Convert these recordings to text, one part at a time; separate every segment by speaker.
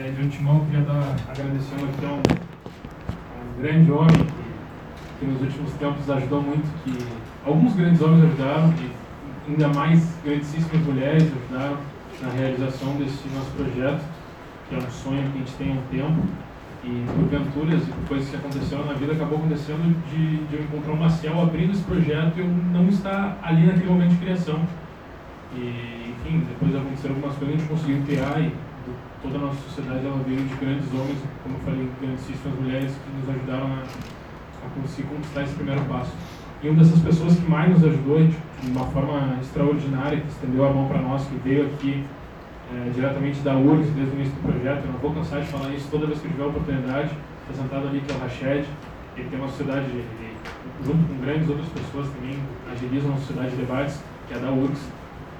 Speaker 1: É, de antemão, queria dar agradecendo aqui a um, grande homem que, que, nos últimos tempos ajudou muito, que alguns grandes homens ajudaram e ainda mais grandíssimas mulheres ajudaram na realização desse nosso projeto, que é um sonho que a gente tem há um tempo. E por venturas e coisas que aconteceram na vida, acabou acontecendo de, de eu encontrar o Maciel abrindo esse projeto e eu não estar ali naquele momento de criação. E, enfim, depois aconteceram algumas coisas, a gente conseguiu criar e toda a nossa sociedade ela veio de grandes homens, como eu falei, grandíssimas mulheres que nos ajudaram a, a conseguir conquistar esse primeiro passo. E uma dessas pessoas que mais nos ajudou de uma forma extraordinária, que estendeu a mão para nós, que veio aqui é, diretamente da URGS desde o início do projeto, eu não vou cansar de falar isso toda vez que tiver a oportunidade, apresentado ali que é o Rached, ele tem uma sociedade, ele, junto com grandes outras pessoas também, agilizam uma sociedade de debates, que é a da URGS,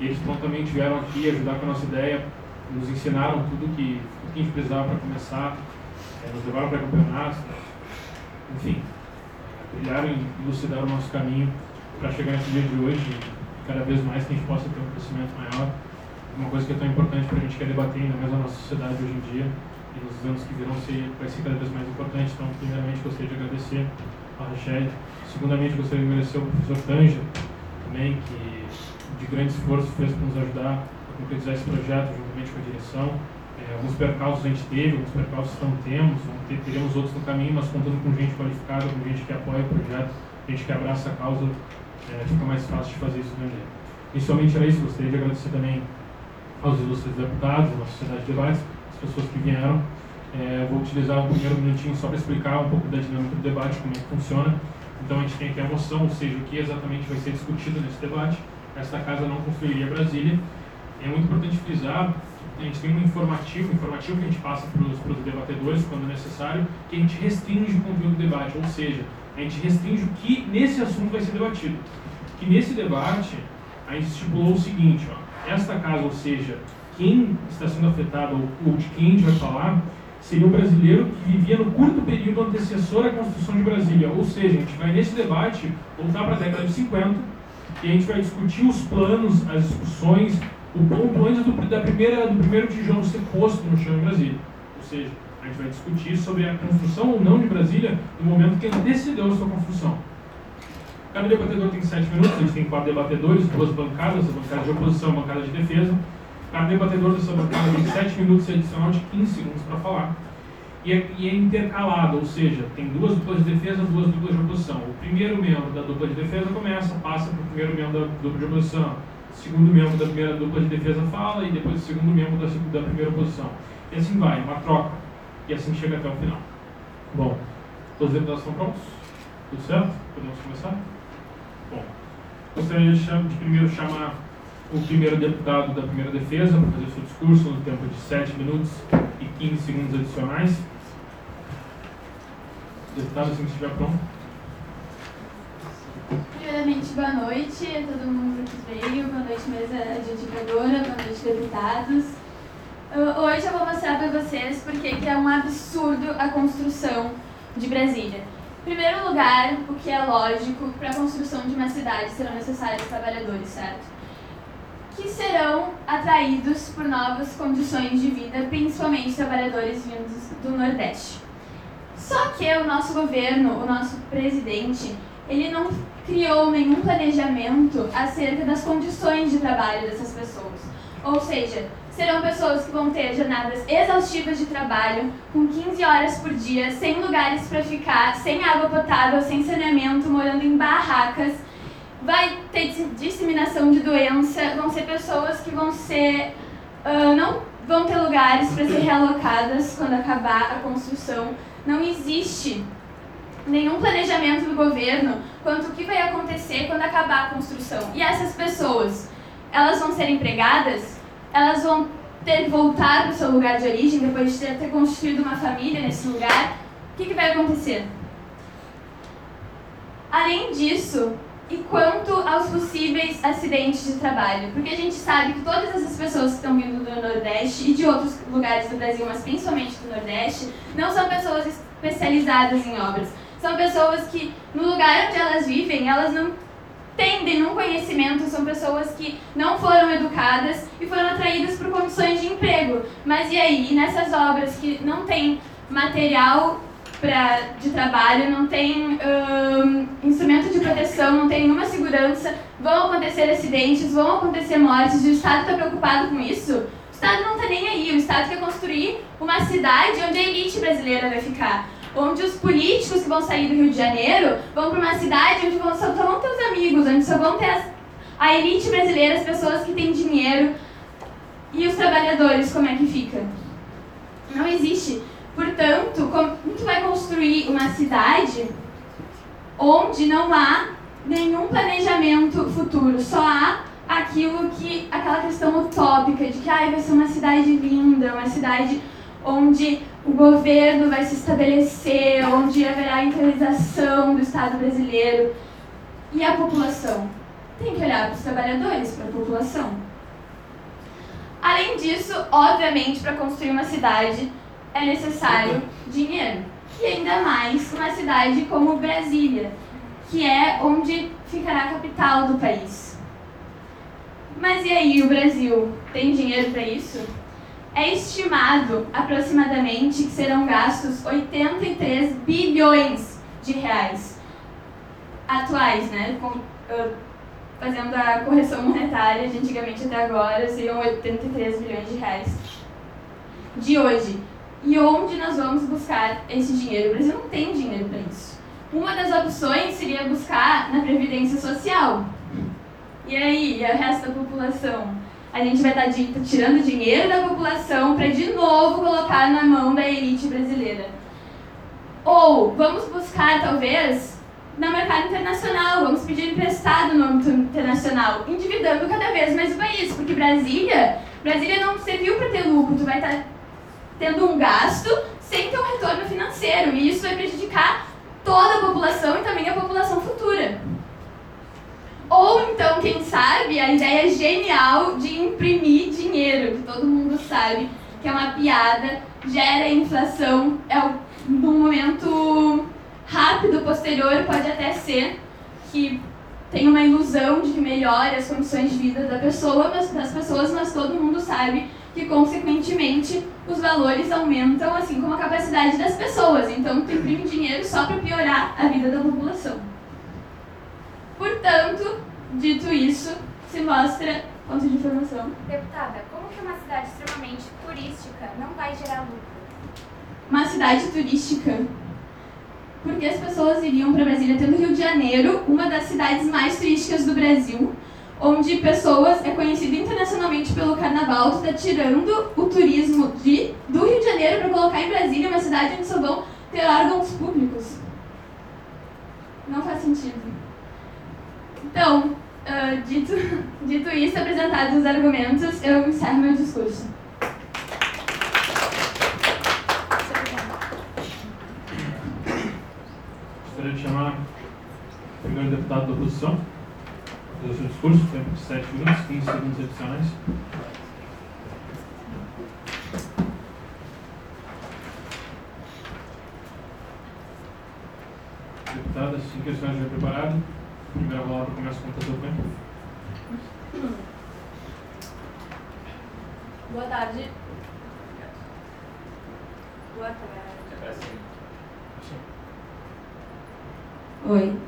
Speaker 1: e eles prontamente vieram aqui ajudar com a nossa ideia, nos ensinaram tudo que, que a gente precisava para começar, é, nos levaram para campeonatos, enfim, brilharam e elucidaram o nosso caminho para chegar nesse dia de hoje cada vez mais que a gente possa ter um crescimento maior. Uma coisa que é tão importante para a gente que é debater ainda mais na nossa sociedade hoje em dia e nos anos que virão ser, vai ser cada vez mais importante. Então, primeiramente, gostaria de agradecer a Rachel. Segundamente, gostaria de agradecer ao professor Tanja também, que de grande esforço fez para nos ajudar concretizar esse projeto juntamente com a direção. É, alguns percalços a gente teve, alguns percalços não temos, ter, teremos outros no caminho, mas contando com gente qualificada, com gente que apoia o projeto, gente que abraça a causa, é, fica mais fácil de fazer isso também. Inicialmente era isso, gostaria de agradecer também aos ilustres deputados, à sociedade de debates, as pessoas que vieram. É, vou utilizar um primeiro minutinho só para explicar um pouco da dinâmica do debate, como é que funciona. Então a gente tem aqui a moção, ou seja, o que exatamente vai ser discutido nesse debate. Esta casa não construiria Brasília, é muito importante frisar a gente tem um informativo, informativo que a gente passa para os debatedores quando necessário, que a gente restringe o conteúdo do debate, ou seja, a gente restringe o que nesse assunto vai ser debatido. Que nesse debate a gente estipulou o seguinte, ó, esta casa, ou seja, quem está sendo afetado ou de quem a gente vai falar, seria o brasileiro que vivia no curto período antecessor à construção de Brasília. Ou seja, a gente vai nesse debate voltar para a década de 50 e a gente vai discutir os planos, as discussões, o ponto antes do, da primeira, do primeiro tijolo ser posto no chão em Brasília. Ou seja, a gente vai discutir sobre a construção ou não de Brasília no momento que antecedeu a sua construção. Cada debatedor tem sete minutos, a gente tem quatro debatedores, duas bancadas, a bancada de oposição e a bancada de defesa. Cada debatedor dessa bancada tem sete minutos adicional de 15 segundos para falar. E é, e é, intercalado, ou seja, tem duas duplas de defesa, duas duplas de oposição. O primeiro membro da dupla de defesa começa, passa para o primeiro membro da dupla de oposição segundo membro da primeira dupla de defesa fala e depois o segundo membro da, da primeira posição. E assim vai, uma troca. E assim chega até o final. Bom, todos os deputados estão prontos? Tudo certo? Podemos começar? Bom, gostaria de, de primeiro chamar o primeiro deputado da primeira defesa para fazer seu discurso no tempo de 7 minutos e 15 segundos adicionais. Deputado, assim que estiver pronto.
Speaker 2: Primeiramente, boa noite a todo mundo que veio, boa noite, mesa adjudicadora, boa noite, deputados. Hoje eu vou mostrar para vocês porque que é um absurdo a construção de Brasília. Em primeiro lugar, o que é lógico, para a construção de uma cidade serão necessários trabalhadores, certo? Que serão atraídos por novas condições de vida, principalmente trabalhadores vindos do Nordeste. Só que o nosso governo, o nosso presidente, ele não criou nenhum planejamento acerca das condições de trabalho dessas pessoas. Ou seja, serão pessoas que vão ter jornadas exaustivas de trabalho, com 15 horas por dia, sem lugares para ficar, sem água potável, sem saneamento, morando em barracas. Vai ter disseminação de doença, vão ser pessoas que vão ser. Uh, não vão ter lugares para ser realocadas quando acabar a construção. Não existe nenhum planejamento do governo quanto o que vai acontecer quando acabar a construção. E essas pessoas, elas vão ser empregadas? Elas vão ter voltar para o seu lugar de origem depois de ter, ter construído uma família nesse lugar? O que, que vai acontecer? Além disso, e quanto aos possíveis acidentes de trabalho? Porque a gente sabe que todas essas pessoas que estão vindo do Nordeste e de outros lugares do Brasil, mas principalmente do Nordeste, não são pessoas especializadas em obras. São pessoas que, no lugar onde elas vivem, elas não tendem um conhecimento, são pessoas que não foram educadas e foram atraídas por condições de emprego. Mas e aí? Nessas obras que não tem material de trabalho, não tem um, instrumento de proteção, não tem nenhuma segurança, vão acontecer acidentes, vão acontecer mortes, o Estado está preocupado com isso? O Estado não está nem aí, o Estado quer construir uma cidade onde a elite brasileira vai ficar. Onde os políticos que vão sair do Rio de Janeiro vão para uma cidade onde vão, só vão ter os amigos, onde só vão ter as, a elite brasileira, as pessoas que têm dinheiro. E os trabalhadores, como é que fica? Não existe. Portanto, como tu vai construir uma cidade onde não há nenhum planejamento futuro, só há aquilo que aquela questão utópica de que ah, vai ser uma cidade linda, uma cidade onde o governo vai se estabelecer, onde haverá internalização do Estado brasileiro. E a população? Tem que olhar para os trabalhadores, para a população. Além disso, obviamente, para construir uma cidade é necessário dinheiro. E ainda mais uma cidade como Brasília, que é onde ficará a capital do país. Mas e aí, o Brasil tem dinheiro para isso? É estimado aproximadamente que serão gastos 83 bilhões de reais atuais, né? Com, uh, fazendo a correção monetária de antigamente até agora, seriam 83 bilhões de reais de hoje. E onde nós vamos buscar esse dinheiro? O Brasil não tem dinheiro para isso. Uma das opções seria buscar na Previdência Social. E aí, e o resto da população? A gente vai estar tá tirando dinheiro da população para de novo colocar na mão da elite brasileira. Ou vamos buscar, talvez, no mercado internacional, vamos pedir emprestado no âmbito internacional, endividando cada vez mais o país, porque Brasília, Brasília não serviu para ter lucro, tu vai estar tá tendo um gasto sem ter um retorno financeiro. E isso vai prejudicar toda a população e também a população futura. Ou então, quem sabe, a ideia genial de imprimir dinheiro, que todo mundo sabe que é uma piada, gera inflação, é num momento rápido, posterior, pode até ser que tem uma ilusão de que melhore as condições de vida da pessoa, mas, das pessoas, mas todo mundo sabe que, consequentemente, os valores aumentam, assim como a capacidade das pessoas. Então, tu imprime dinheiro só para piorar a vida da população. Portanto, dito isso, se mostra ponto de informação.
Speaker 3: Deputada, como que uma cidade extremamente turística não vai gerar lucro?
Speaker 2: Uma cidade turística porque as pessoas iriam para Brasília, tendo Rio de Janeiro, uma das cidades mais turísticas do Brasil, onde pessoas é conhecido internacionalmente pelo carnaval, tu está tirando o turismo de, do Rio de Janeiro para colocar em Brasília, uma cidade onde só vão ter órgãos públicos. Não faz sentido. Então, uh, dito, dito isso, apresentados os argumentos, eu encerro meu discurso.
Speaker 1: Gostaria de chamar o primeiro deputado da oposição fazer o seu discurso, tempo de 7 minutos, 15 segundos adicionais. Deputada, assim que a senhora estiver preparada, a primeira palavra começa com o seu tempo.
Speaker 2: Boa tarde. Boa tarde. Oi.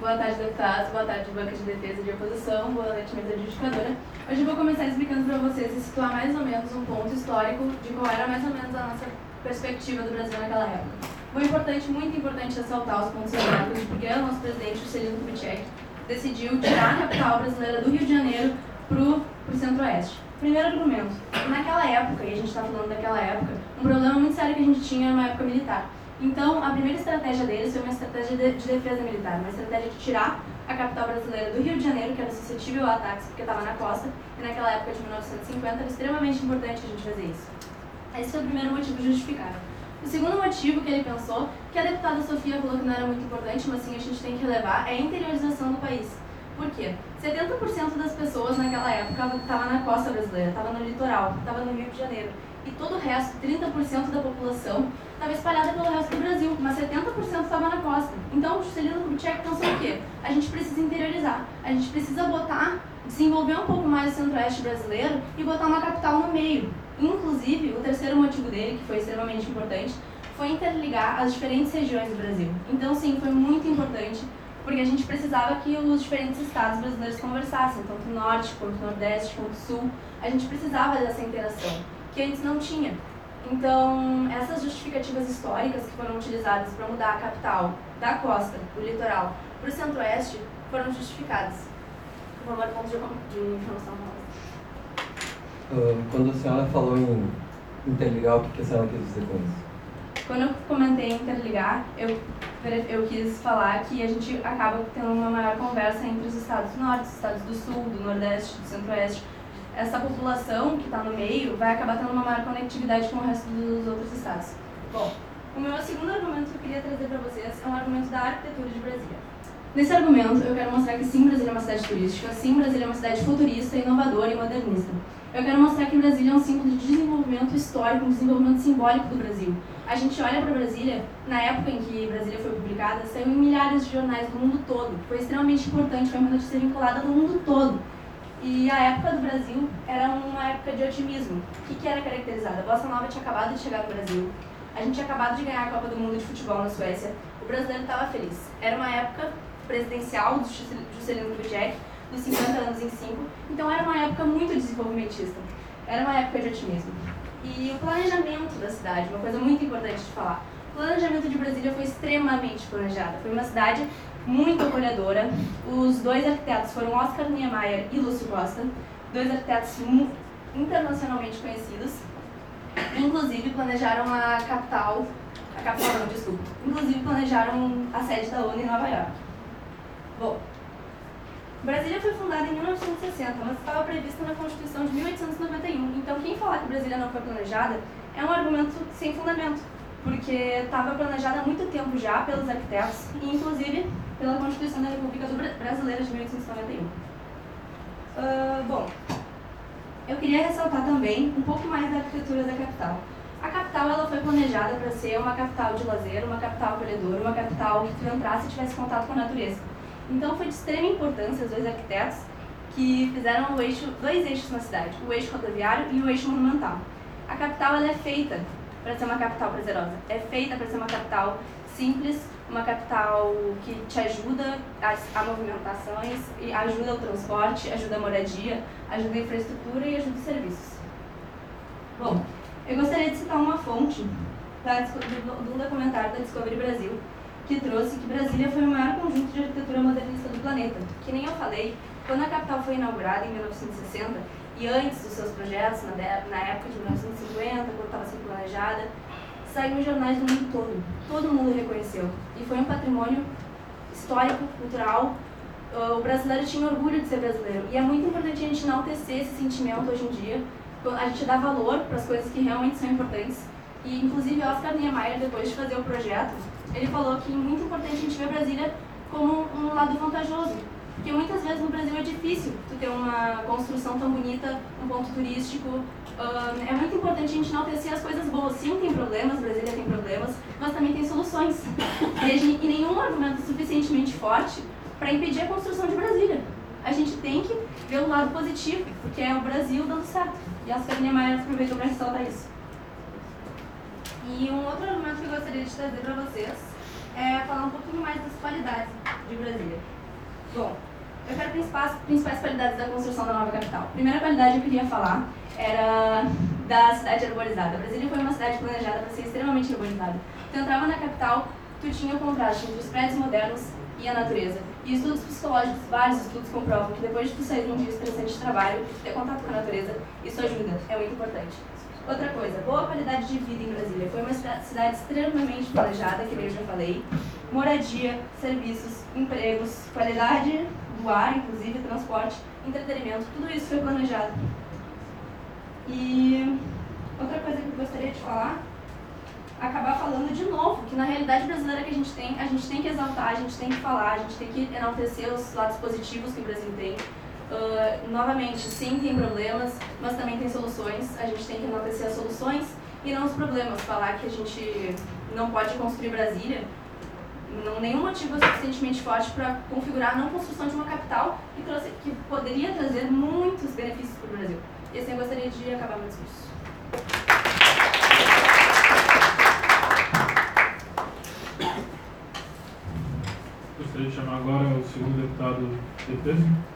Speaker 2: Boa tarde, deputados. Boa tarde, banca de defesa de oposição. Boa noite, mesa justificadora. Hoje eu vou começar explicando para vocês e situar mais ou menos um ponto histórico de qual era mais ou menos a nossa perspectiva do Brasil naquela época. Muito importante, muito importante ressaltar os pontos históricos, porque o nosso presidente, o Celino Kubitschek, decidiu tirar a capital brasileira do Rio de Janeiro para o centro-oeste. Primeiro argumento. Naquela época, e a gente está falando daquela época, um problema muito sério que a gente tinha era uma época militar. Então, a primeira estratégia deles foi uma estratégia de, de, defesa militar, uma estratégia de tirar a capital brasileira do Rio de Janeiro, que era suscetível a ataques porque estava na costa, e naquela época de 1950 era extremamente importante a gente fazer isso. Esse foi o primeiro motivo justificável. O segundo motivo que ele pensou, que a deputada Sofia falou que não era muito importante, mas sim a gente tem que relevar, é a interiorização do país. Por quê? 70% das pessoas naquela época estavam na costa brasileira, estavam no litoral, estavam no Rio de Janeiro.
Speaker 4: e todo o resto, 30% da população, estava espalhada pelo resto do Brasil, mas 70% estava na costa. Então, o Juscelino Kubitschek pensou o quê? A gente precisa interiorizar, a gente precisa botar, desenvolver um pouco mais o centro-oeste brasileiro e botar uma capital no meio. Inclusive, o terceiro motivo dele, que foi extremamente importante, foi interligar as diferentes regiões do Brasil. Então, sim, foi muito importante, porque a gente precisava que os diferentes estados brasileiros conversassem, tanto o norte, quanto o nordeste, quanto o sul. A gente precisava dessa interação, que antes não tinha. Então, essas justificativas históricas que foram utilizadas para mudar a capital da costa, do litoral, para o centro-oeste, foram justificadas. Por favor, ponto de, de informação.
Speaker 5: Quando a senhora falou em interligar, o que a senhora quis dizer com isso?
Speaker 4: Quando eu comentei interligar, eu, eu quis falar que a gente acaba tendo uma maior conversa entre os estados do norte, os estados do sul, do nordeste, do centro-oeste. Essa população que está no meio vai acabar tendo uma maior conectividade com o resto dos outros estados. Bom, o meu segundo argumento que eu queria trazer para vocês é um argumento da arquitetura de Brasília. Nesse argumento, eu quero mostrar que sim, Brasília é uma cidade turística, sim, Brasília é uma cidade futurista, inovadora e modernista. Eu quero mostrar que Brasília é um símbolo de desenvolvimento histórico, um desenvolvimento simbólico do Brasil. A gente olha para Brasília, na época em que Brasília foi publicada, saiu em milhares de jornais do mundo todo. Foi extremamente importante, foi uma notícia vinculada no mundo todo. E a época do Brasil era uma época de otimismo. O que, que era caracterizada? A Bossa Nova tinha acabado de chegar no Brasil. A gente tinha acabado de ganhar a Copa do Mundo de Futebol na Suécia. O brasileiro estava feliz. Era uma época presidencial do Juscelino Kubitschek, dos 50 anos em 5. Então era uma época muito desenvolvimentista. Era uma época de otimismo. E o planejamento da cidade, uma coisa muito importante de falar. O planejamento de Brasília foi extremamente planejado. Foi uma cidade muito acolhedora. Os dois arquitetos foram Oscar Niemeyer e Lúcio Costa, dois arquitetos internacionalmente conhecidos. Inclusive planejaram a capital, a capital não, desculpa. Inclusive planejaram a sede da ONU em Nova York. Bom, Brasília foi fundada em 1960, mas estava prevista na Constituição de 1891. Então, quem falar que Brasília não foi planejada é um argumento sem fundamento, porque estava planejada há muito tempo já pelos arquitetos e, inclusive, pela Constituição da República Brasileira de 1891. Uh, bom, eu queria ressaltar também um pouco mais da arquitetura da capital. A capital ela foi planejada para ser uma capital de lazer, uma capital acolhedora, uma capital que tu entrasse e tivesse contato com a natureza. Então foi de extrema importância os dois arquitetos que fizeram eixo, dois eixos na cidade, o eixo rodoviário e o eixo monumental. A capital ela é feita para ser uma capital prazerosa, é feita para ser uma capital simples, uma capital que te ajuda a, a movimentações, e ajuda o transporte, ajuda a moradia, ajuda a infraestrutura e ajuda os serviços. Bom, eu gostaria de citar uma fonte do, do documentário da Discovery Brasil, que trouxe que Brasília foi o maior conjunto de arquitetura modernista do planeta. Que nem eu falei, quando a capital foi inaugurada em 1960, e antes dos seus projetos, na, na época de 1950, quando estava sendo planejada, saiu em jornais do mundo todo. Todo mundo reconheceu. E foi um patrimônio histórico, cultural. O brasileiro tinha orgulho de ser brasileiro. E é muito importante a gente não tecer esse sentimento hoje em dia. A gente dá valor para as coisas que realmente são importantes. E, inclusive, Oscar Niemeyer, depois de fazer o projeto, ele falou que é muito importante a gente ver Brasília como um lado vantajoso. Porque muitas vezes no Brasil é difícil tu ter uma construção tão bonita, um ponto turístico. É muito importante a gente não ter as coisas boas. Sim, tem problemas, Brasília tem problemas, mas também tem soluções. E, nenhum argumento suficientemente forte para impedir a construção de Brasília. A gente tem que ver o lado positivo, porque é o Brasil dando certo. E a Oscar Niemeyer aproveitou para ressaltar isso. E um outro argumento que eu gostaria de trazer para vocês é falar um pouquinho mais das qualidades de Brasília. Bom, eu quero principais, principais qualidades da construção da nova capital. A primeira qualidade que eu queria falar era da cidade arborizada. Brasília foi uma cidade planejada para ser extremamente arborizada. Tu entrava na capital, tu tinha o contraste entre os prédios modernos e a natureza. E estudos psicológicos, vários estudos comprovam que depois de tu sair de um dia estressante de trabalho, ter contato com a natureza, isso ajuda, é muito importante. Outra coisa, boa qualidade de vida em Brasília. Foi uma cidade extremamente planejada, que eu já falei. Moradia, serviços, empregos, qualidade do ar, inclusive, transporte, entretenimento, tudo isso foi planejado. E outra coisa que eu gostaria de falar, acabar falando de novo, que na realidade brasileira que a gente tem, a gente tem que exaltar, a gente tem que falar, a gente tem que enaltecer os lados positivos que o Brasil tem. Uh, novamente, sim, tem problemas, mas também tem soluções. A gente tem que enaltecer as soluções e não os problemas. Falar que a gente não pode construir Brasília, não nenhum motivo é suficientemente forte para configurar a não construção de uma capital que, trouxe, que poderia trazer muitos benefícios para o Brasil. E assim eu gostaria de acabar meu discurso.
Speaker 1: Gostaria de chamar agora o segundo deputado defesa. Deputada,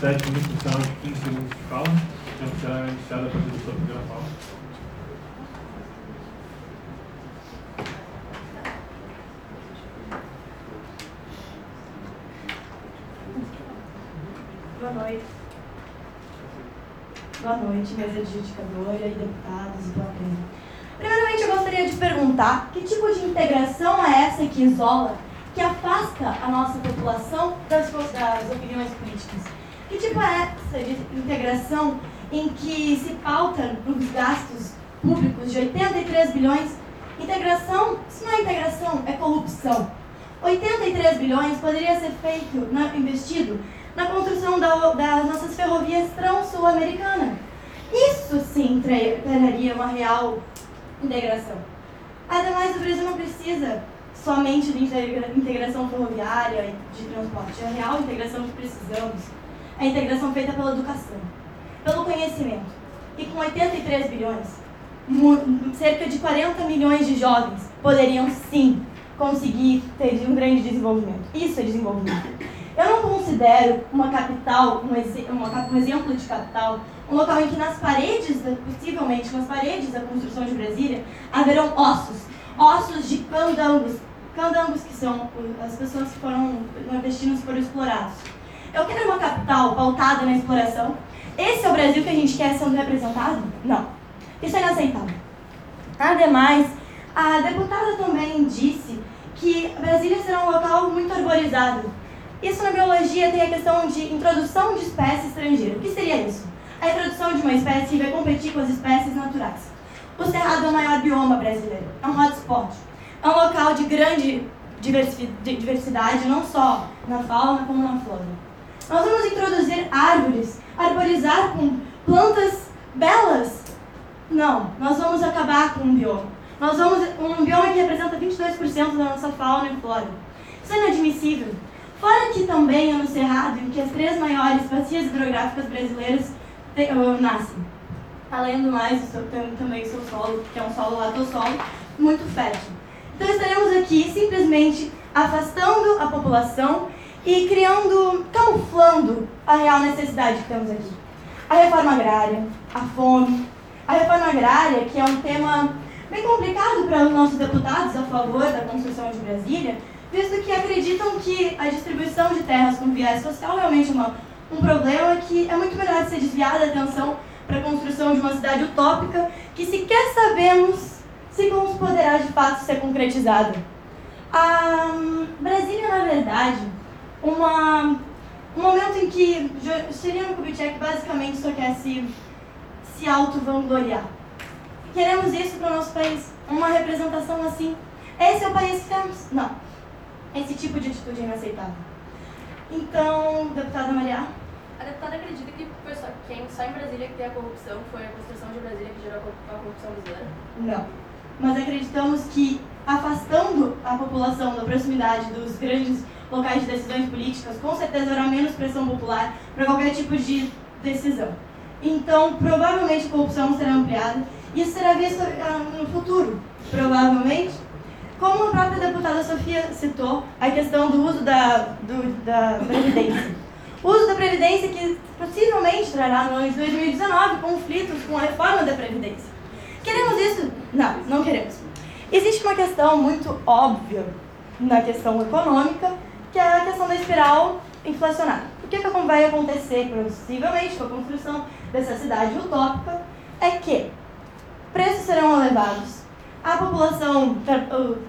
Speaker 1: minutos, então 15 segundos de fala. Então será iniciada a partir da sua primeira fala.
Speaker 6: Boa noite. Boa noite, mesa adjudicadora e deputados do Plano. Primeiramente, eu gostaria de perguntar que tipo de integração é essa que isola que afasta a nossa população das, das opiniões políticas. Que tipo é essa de integração em que se pauta os gastos públicos de 83 bilhões? Integração, isso não é integração, é corrupção. 83 bilhões poderia ser feito, na, investido na construção da, das nossas ferrovias trans-sul-americanas. Isso sim traria uma real integração. Ademais, o Brasil não precisa somente de integração ferroviária de transporte. A real integração que precisamos é a integração feita pela educação, pelo conhecimento. E com 83 bilhões, cerca de 40 milhões de jovens poderiam sim conseguir ter um grande desenvolvimento. Isso é desenvolvimento. Eu não considero uma capital, um, ex uma, um exemplo de capital, um local em que nas paredes, possivelmente nas paredes da construção de Brasília, haverão ossos. Ossos de candangos. Candangos que são as pessoas que foram nordestinos foram explorados. Eu quero uma capital pautada na exploração. Esse é o Brasil que a gente quer sendo representado? Não. Isso é inaceitável. Ademais, a deputada também disse que Brasília será um local muito arborizado. Isso na biologia tem a questão de introdução de espécie estrangeira. O que seria isso? A introdução de uma espécie vai competir com as espécies naturais. O Cerrado é o maior bioma brasileiro, é um hotspot. É um local de grande diversidade, não só na fauna como na flora. Nós vamos introduzir árvores, arborizar com plantas belas? Não, nós vamos acabar com um bioma. Nós vamos um bioma que representa 22% da nossa fauna e flora. Isso é inadmissível. Fora que também é no Cerrado, em que as três maiores bacias hidrográficas brasileiras uh, nascem. Além do mais, também o seu solo, que é um solo latossolo, muito fértil. Então estaremos aqui simplesmente afastando a população e criando, camuflando a real necessidade que temos aqui. A reforma agrária, a fome, a reforma agrária, que é um tema bem complicado para os nossos deputados a favor da construção de Brasília, visto que acreditam que a distribuição de terras com viés social é realmente uma, um problema que é muito melhor ser desviada a atenção para a construção de uma cidade utópica que sequer sabemos se poderá de fato ser concretizada. A Brasília, na verdade, uma, um momento em que Juscelino Kubitschek basicamente só quer se, se auto-vangloriar. Queremos isso para o nosso país? Uma representação assim? Esse é o país que temos? Não. Esse tipo de atitude é inaceitável. Então, deputada Maria.
Speaker 4: A deputada acredita que foi só, quem, só em Brasília que tem a corrupção foi a construção de Brasília que gerou a corrupção brasileira?
Speaker 6: Não. Mas acreditamos que afastando a população da proximidade dos grandes locais de decisões políticas, com certeza haverá menos pressão popular para qualquer tipo de decisão. Então, provavelmente a corrupção será ampliada. Isso será visto uh, no futuro, provavelmente como a própria deputada Sofia citou, a questão do uso da, do, da Previdência. O uso da Previdência que possivelmente trará no ano de 2019 conflitos com a reforma da Previdência. Queremos isso? Não, não queremos. Existe uma questão muito óbvia na questão econômica, que é a questão da espiral inflacionária. O que, que vai acontecer, possivelmente, com a construção dessa cidade utópica, é que preços serão elevados, a população,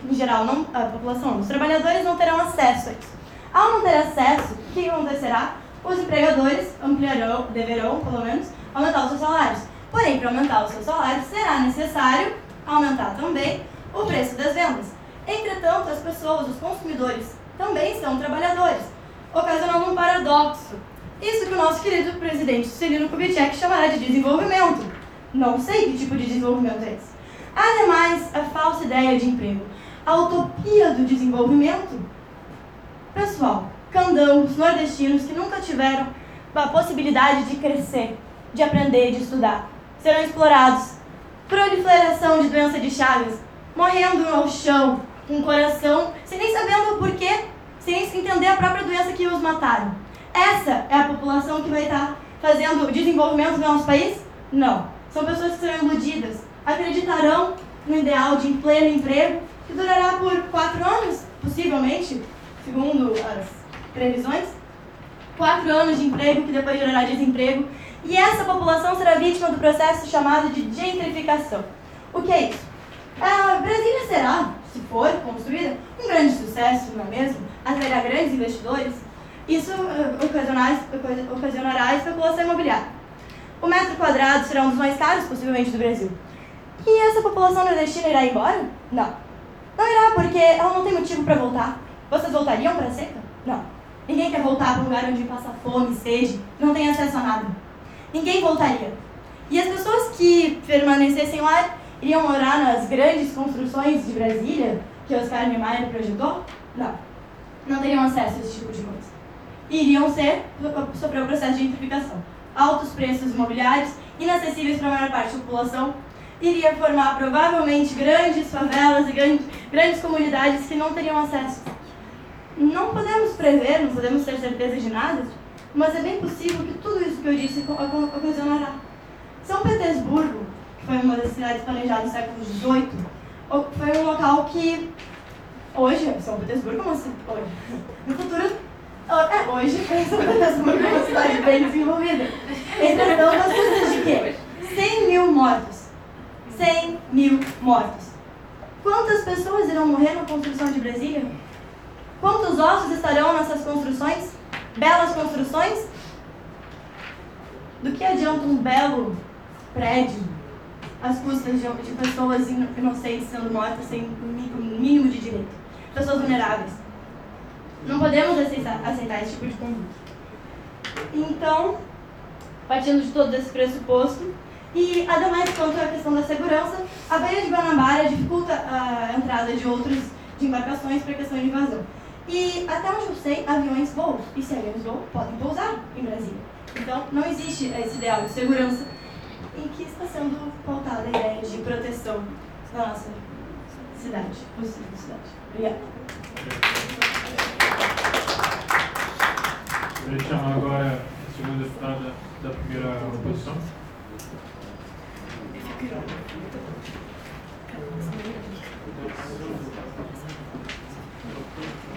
Speaker 6: em geral, não, a população, os trabalhadores não terão acesso a isso. Ao não ter acesso, o que acontecerá? Os empregadores ampliarão, deverão, pelo menos, aumentar os seus salários. Porém, para aumentar o seu salário, será necessário aumentar também o preço das vendas. Entretanto, as pessoas, os consumidores, também são trabalhadores, ocasionando um paradoxo. Isso que o nosso querido presidente Celino Kubitschek chamará de desenvolvimento. Não sei que tipo de desenvolvimento é esse. Ademais, a falsa ideia de emprego, a utopia do desenvolvimento. Pessoal, candangos, nordestinos que nunca tiveram a possibilidade de crescer, de aprender, de estudar, serão explorados. Proliferação de doença de Chagas, morrendo ao chão, com o coração, sem nem sabendo o porquê, sem nem entender a própria doença que os mataram. Essa é a população que vai estar fazendo desenvolvimento no nosso país? Não. São pessoas que serão iludidas, acreditarão no ideal de pleno emprego, que durará por quatro anos, possivelmente, segundo as previsões. Quatro anos de emprego, que depois gerará desemprego. E essa população será vítima do processo chamado de gentrificação. O que é isso? A Brasília será, se for construída, um grande sucesso, não é mesmo? Atrairá grandes investidores. Isso ocasionará, ocasionará especulação imobiliária. O metro quadrado será um dos mais caros, possivelmente, do Brasil. E essa população nordestina irá embora? Não. Não irá porque ela não tem motivo para voltar. Vocês voltariam para a seca? Não. Ninguém quer voltar para um lugar onde passa fome, sede, não tem acesso a nada. Ninguém voltaria. E as pessoas que permanecessem lá iriam morar nas grandes construções de Brasília que Oscar Niemeyer projetou? Não. Não teriam acesso a esse tipo de coisa. E iriam ser, sofrer o processo de gentrificação. Altos preços imobiliários, inacessíveis para a maior parte da população, iria formar provavelmente grandes favelas e grandes, grandes comunidades que não teriam acesso. Não podemos prever, não podemos ter certeza de nada, mas é bem possível que tudo isso que eu disse ocasionará. São Petersburgo, foi uma das cidades planejadas no século XVIII, foi um local que hoje, São Petersburgo é uma no futuro, é, hoje São Petersburgo é uma cidade bem desenvolvida. Entretanto, as custas de quê? 100 mil mortos. 100 mil mortos. Quantas pessoas irão morrer na construção de Brasília? Quantos ossos estarão nessas construções? Belas construções? Do que adianta um belo prédio às custas de, de pessoas inocentes sendo mortas sem o mínimo de direito? Pessoas vulneráveis. Não podemos aceitar, aceitar esse tipo de conduta. Então, partindo de todo esse pressuposto, e, ademais, quanto à questão da segurança, a Baía de Guanabara dificulta a entrada de outros de embarcações para questão de invasão. E, até onde eu sei, aviões voam. E se aviões voam, podem pousar em Brasília. Então, não existe esse ideal de segurança em que está sendo pautada a ideia de proteção da nossa cidade, possível cidade. Obrigada.
Speaker 1: Vou chamar agora a segunda deputada da primeira oposição. Deputada, a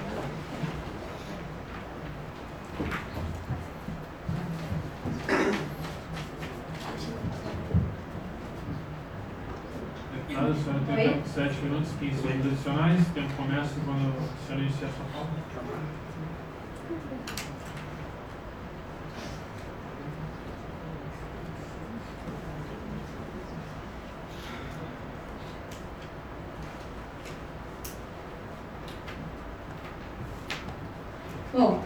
Speaker 1: de 7 minutos, 15 segundos adicionais. O tempo começa quando a senhora iniciar a sua fala.
Speaker 7: Bom,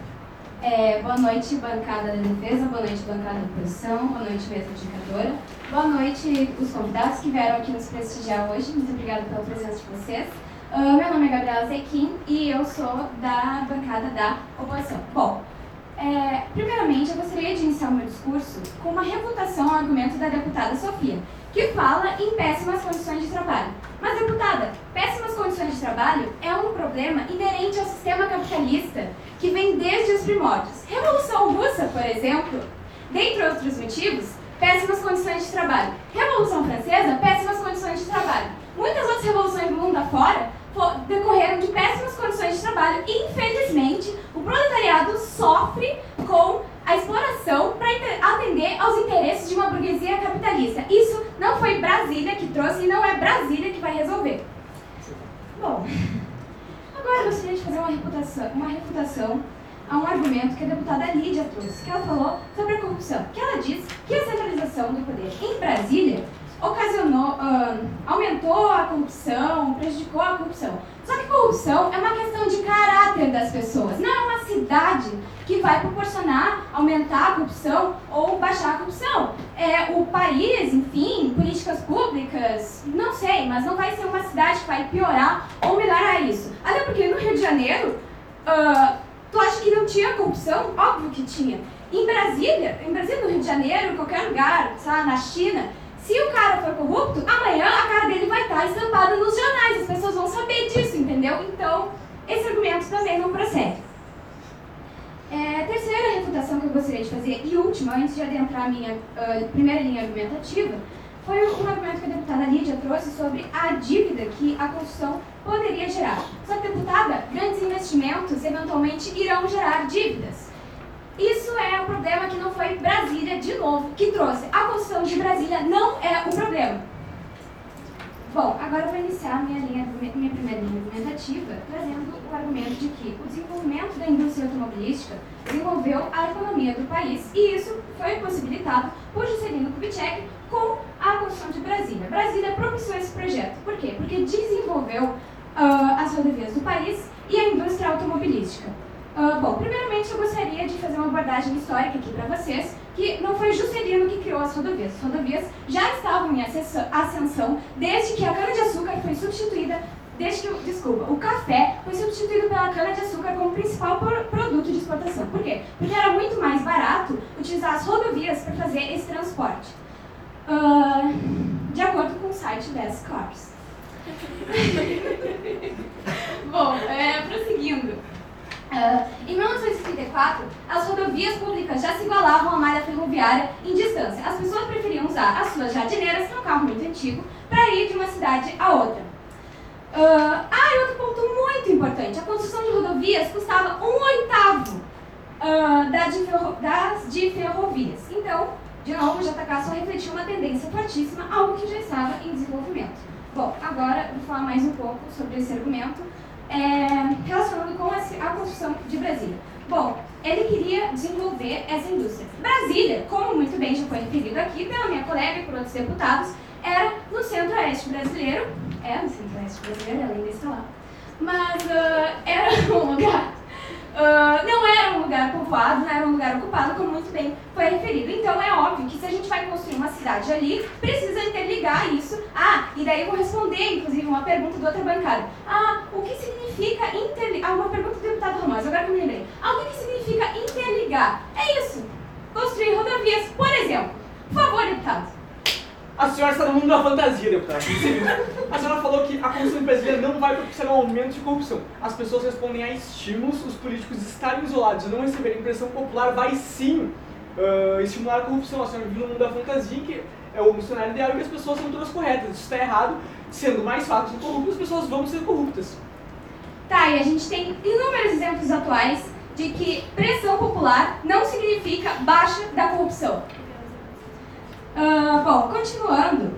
Speaker 7: é, boa noite, bancada da defesa, boa noite, bancada da oposição, boa noite, mesa indicadora, boa noite, os convidados que vieram aqui nos prestigiar hoje, muito obrigada pela presença de vocês. Uh, meu nome é Gabriela Zequim e eu sou da bancada da oposição. Bom, é, primeiramente eu gostaria de iniciar o meu discurso com uma refutação ao argumento da deputada Sofia, que fala em péssimas condições de trabalho. Mas, deputada, péssimas condições de trabalho é um problema inerente ao sistema capitalista que vem desde os primórdios. Revolução Russa, por exemplo, dentre outros motivos, péssimas condições de trabalho. Revolução Francesa, péssimas condições de trabalho. Muitas outras revoluções do mundo afora decorreram de péssimas condições de trabalho e, infelizmente, o proletariado sofre com a exploração para atender aos interesses de uma burguesia capitalista. Isso não foi Brasília que trouxe e não é Brasília que vai resolver. Bom, agora eu gostaria de fazer uma refutação, uma refutação a um argumento que a deputada Lídia trouxe, que ela falou sobre a corrupção. Que ela disse que a centralização do poder em Brasília ocasionou, uh, aumentou a corrupção, prejudicou a corrupção. Só que corrupção é uma questão de caráter das pessoas, não é uma cidade que vai proporcionar aumentar a corrupção ou baixar a corrupção. É o país, enfim, políticas públicas, não sei, mas não vai ser uma cidade que vai piorar ou melhorar isso. Até porque no Rio de Janeiro, uh, tu acha que não tinha corrupção? Óbvio que tinha. Em Brasília, em Brasília, no Rio de Janeiro, em qualquer lugar, sabe, na China, se o cara for corrupto, amanhã a cara dele vai estar estampada nos jornais, as pessoas vão saber disso, entendeu? Então, esse argumento também não procede. É, terceira refutação que eu gostaria de fazer, e última, antes de adentrar a minha uh, primeira linha argumentativa, foi um argumento que a deputada Lídia trouxe sobre a dívida que a construção poderia gerar. Só que, deputada, grandes investimentos eventualmente irão gerar dívidas. Isso é um problema que não foi Brasília, de novo, que trouxe. A construção de Brasília não é o problema. Bom, agora eu vou iniciar minha, linha, minha primeira linha argumentativa trazendo o argumento de que o desenvolvimento da indústria automobilística desenvolveu a economia do país e isso foi possibilitado por Juscelino Kubitschek com a construção de Brasília. Brasília propiciou esse projeto. Por quê? Porque desenvolveu uh, as rodovias do país e a indústria automobilística. Uh, bom, primeiramente eu gostaria de fazer uma abordagem histórica aqui para vocês, que não foi Juscelino que criou as rodovias. As rodovias já estavam em ascensão desde que a cana-de-açúcar foi substituída, desde que, desculpa, o café foi substituído pela cana-de-açúcar como principal produto de exportação. Por quê? Porque era muito mais barato utilizar as rodovias para fazer esse transporte. Uh, de acordo com o site Best Cars. Bom, é, prosseguindo. Uh, em 1934, as rodovias públicas já se igualavam à malha ferroviária em distância. As pessoas preferiam usar as suas jardineiras, que é um carro muito antigo, para ir de uma cidade a outra. Uh, ah, e outro ponto muito importante: a construção de rodovias custava um oitavo uh, das, de ferro, das de ferrovias. Então, de novo, o JK só refletiu uma tendência fortíssima, algo que já estava em desenvolvimento. Bom, agora vou falar mais um pouco sobre esse argumento é, relacionando com a, construção de Brasília. Bom, ele queria desenvolver essa indústria. Brasília, como muito bem já foi referido aqui pela minha colega e por outros deputados, era no centro-oeste brasileiro, é no centro-oeste brasileiro, ela ainda está lá, mas uh, era um lugar Uh, não era um lugar povoado, não era um lugar ocupado, como muito bem foi referido. Então é óbvio que se a gente vai construir uma cidade ali, precisa interligar isso. Ah, e daí eu vou responder, inclusive, uma pergunta do outra bancada. Ah, o que significa interligar? Ah, uma pergunta do deputado Romaz, agora que eu me lembrei. Ah, o que, que significa interligar? É isso, construir rodovias, por exemplo. Por favor, deputado.
Speaker 8: A senhora está no mundo da fantasia, deputado. A senhora falou que a corrupção brasileira não vai propiciar um aumento de corrupção. As pessoas respondem a estímulos, os políticos estarem isolados e não receberem pressão popular vai sim uh, estimular a corrupção. A senhora vive no mundo da fantasia que é o missionário ideal e que as pessoas são todas corretas. Isso está errado. Sendo mais fácil ser corrupto, as pessoas vão ser corruptas.
Speaker 7: Tá, e a gente tem inúmeros exemplos atuais de que pressão popular não significa baixa da corrupção. Uh, bom, continuando.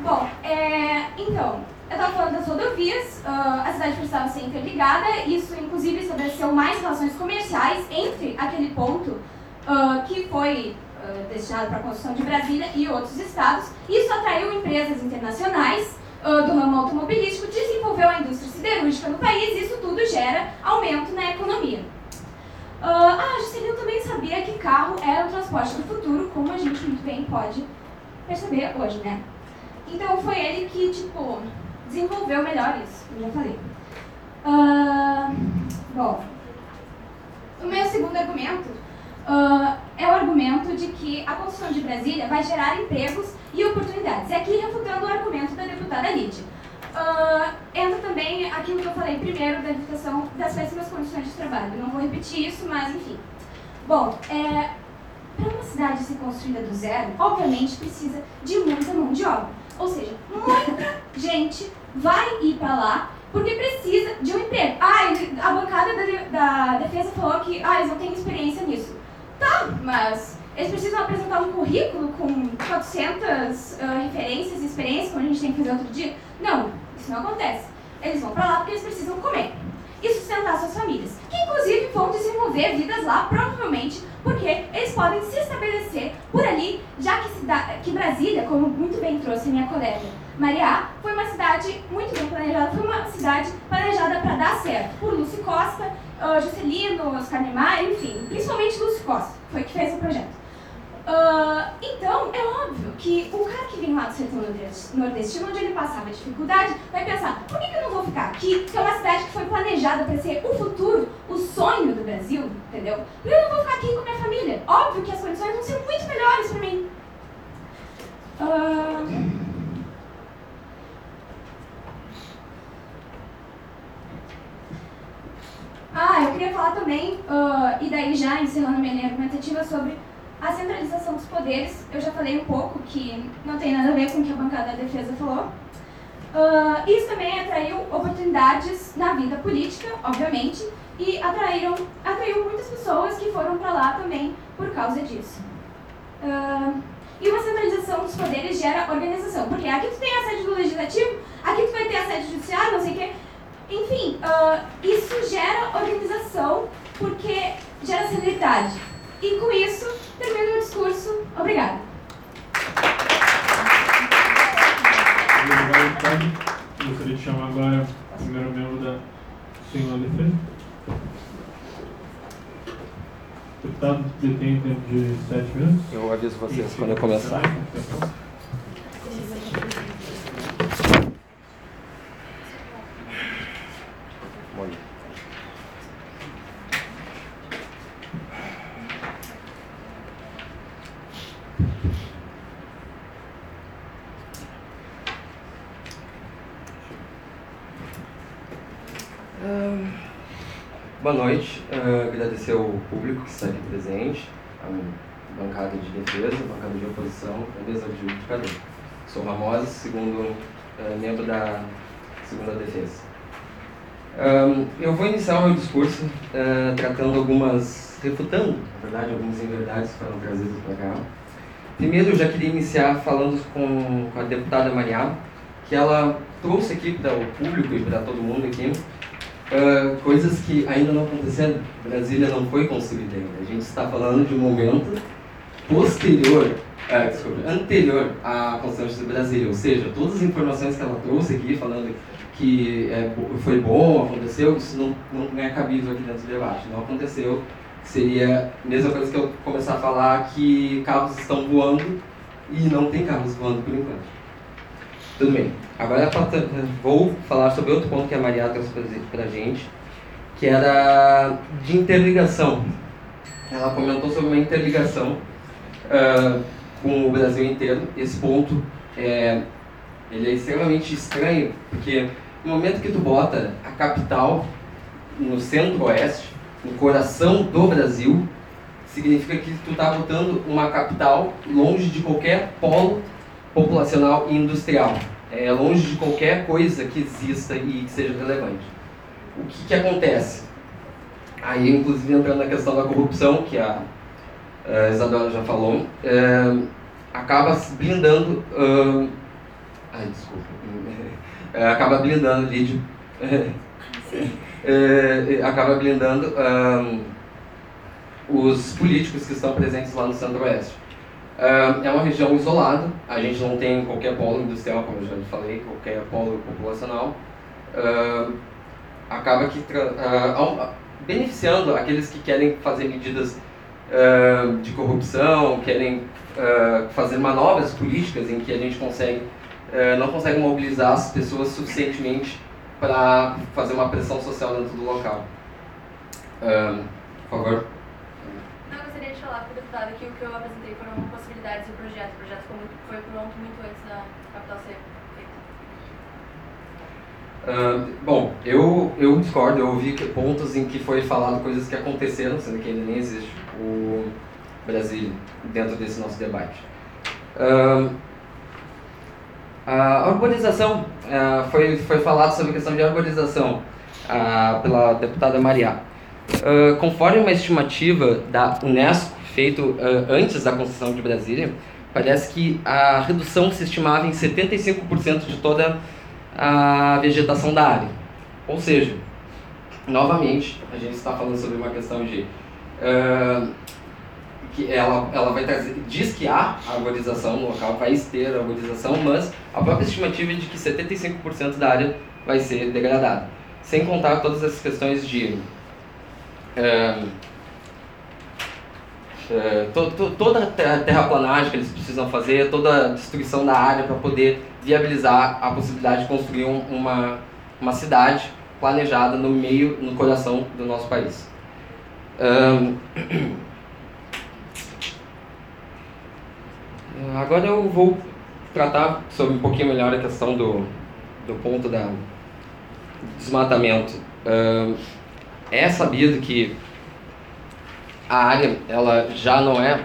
Speaker 7: Bom, é, então, eu estava falando das rodovias, uh, a cidade precisava ser interligada, isso inclusive estabeleceu mais relações comerciais entre aquele ponto uh, que foi destinado para a construção de Brasília e outros estados. Isso atraiu empresas internacionais do ramo automobilístico, desenvolveu a indústria siderúrgica no país isso tudo gera aumento na economia. Uh, ah, Juscelino também sabia que carro era o transporte do futuro, como a gente muito bem pode perceber hoje, né? Então foi ele que, tipo, desenvolveu melhor isso, como já falei. Uh, bom, o meu segundo argumento uh, é o argumento de que a construção de Brasília vai gerar empregos e oportunidades. E aqui refutando o argumento da deputada Lídia. Uh, entra também aquilo que eu falei primeiro da educação das péssimas condições de trabalho. Não vou repetir isso, mas enfim. Bom, é, para uma cidade ser construída do zero, obviamente precisa de muita mão de obra. Ou seja, muita gente vai ir para lá porque precisa de um emprego. Ah, a bancada da, da defesa falou que ah, eles não têm experiência nisso. Tá, mas eles precisam apresentar um currículo com 400 uh, referências e experiências, como a gente tem que fazer outro dia? Não, isso não acontece. Eles vão para lá porque eles precisam comer. e sustentar suas famílias, que inclusive vão desenvolver vidas lá, provavelmente, porque eles podem se estabelecer por ali, já que, que Brasília, como muito bem trouxe minha colega Maria, foi uma cidade muito bem planejada, foi uma cidade planejada para dar certo, por Lúcio Costa, uh, Juscelino, Oscar Niemeyer, enfim, principalmente Lúcio Costa, foi que fez o projeto. Então, é óbvio que o cara que vem lá do setor nordestino, onde ele passava dificuldade, vai pensar: por que, que eu não vou ficar aqui, que é uma cidade que foi planejada para ser o futuro, o sonho do Brasil, entendeu? Por que eu não vou ficar aqui com minha família? Óbvio que as condições vão ser muito melhores para mim. Uh... Ah, eu queria falar também, uh, e daí já encerrando minha linha argumentativa, sobre a centralização dos poderes, eu já falei um pouco que não tem nada a ver com o que a bancada da defesa falou. Uh, isso também atraiu oportunidades na vida política, obviamente, e atraíram, atraiu muitas pessoas que foram para lá também por causa disso. Uh, e uma centralização dos poderes gera organização, porque aqui tu tem a sede do legislativo, aqui tu vai ter a sede judiciária, não sei o quê. Enfim, uh, isso gera organização porque gera celeridade. E com isso, termino meu discurso. Obrigada.
Speaker 1: Obrigado, Ricardo. Gostaria de chamar agora o primeiro membro da Senhora Defesa. Deputado detém tempo de sete minutos.
Speaker 5: Eu aviso vocês quando eu começar. Boa noite, uh, agradecer ao público que está aqui presente, a bancada de defesa, a bancada de oposição, a mesa de judicador. Sou Ramoses, segundo uh, membro da segunda defesa. Um, eu vou iniciar o meu discurso uh, tratando algumas, refutando, na verdade, algumas inverdades que foram trazidas para cá. Primeiro, eu já queria iniciar falando com, com a deputada Maria, que ela trouxe aqui para o público e para todo mundo aqui uh, coisas que ainda não aconteceram. Brasília não foi construída ainda. A gente está falando de um momento posterior, uh, desculpa, anterior à construção de Brasília. Ou seja, todas as informações que ela trouxe aqui, falando que é, foi bom, aconteceu, isso não, não é cabível aqui dentro do debate. Não aconteceu. Seria a mesma coisa que eu começar a falar que carros estão voando e não tem carros voando por enquanto. Tudo bem. Agora vou falar sobre outro ponto que a Maria trouxe para a gente, que era de interligação. Ela comentou sobre uma interligação uh, com o Brasil inteiro. Esse ponto é, ele é extremamente estranho, porque no momento que tu bota a capital no centro-oeste, no coração do Brasil, significa que tu está botando uma capital longe de qualquer polo populacional e industrial. É longe de qualquer coisa que exista e que seja relevante. O que, que acontece? Aí, inclusive, entrando na questão da corrupção, que a, a Isadora já falou, é, acaba blindando. Uh, ai, desculpa. É, acaba blindando ali de. É, acaba blindando um, os políticos que estão presentes lá no Centro-Oeste. Uh, é uma região isolada, a gente não tem qualquer polo industrial, como eu já falei, qualquer polo populacional. Uh, acaba que uh, beneficiando aqueles que querem fazer medidas de corrupção, querem fazer manobras políticas em que a gente consegue não consegue mobilizar as pessoas suficientemente para fazer uma pressão social dentro do local. por favor
Speaker 7: falar para o deputado que o que eu apresentei foram possibilidades do projeto. O projeto foi, muito, foi pronto muito antes da capital ser.
Speaker 5: Uh, bom, eu, eu discordo, eu ouvi pontos em que foi falado coisas que aconteceram, sendo que ainda nem existe o Brasil dentro desse nosso debate. Uh, a urbanização, uh, foi, foi falado sobre a questão de urbanização pela deputada Maria. conforme uma estimativa da Unesco, feito uh, antes da construção de Brasília, parece que a redução se estimava em 75% de toda a vegetação da área. Ou seja, novamente, a gente está falando sobre uma questão de uh, que ela, ela vai trazer, diz que há arborização no local, vai ter arborização, mas a própria estimativa é de que 75% da área vai ser degradada. Sem contar todas essas questões de uh, to, toda a terraplanagem que eles precisam fazer, toda a destruição da área para poder viabilizar a possibilidade de construir um, uma, uma cidade planejada no meio, no coração do nosso país. Um, agora eu vou tratar sobre um pouquinho melhor a questão do, do ponto da desmatamento. Um, é sabido que a área ela já não é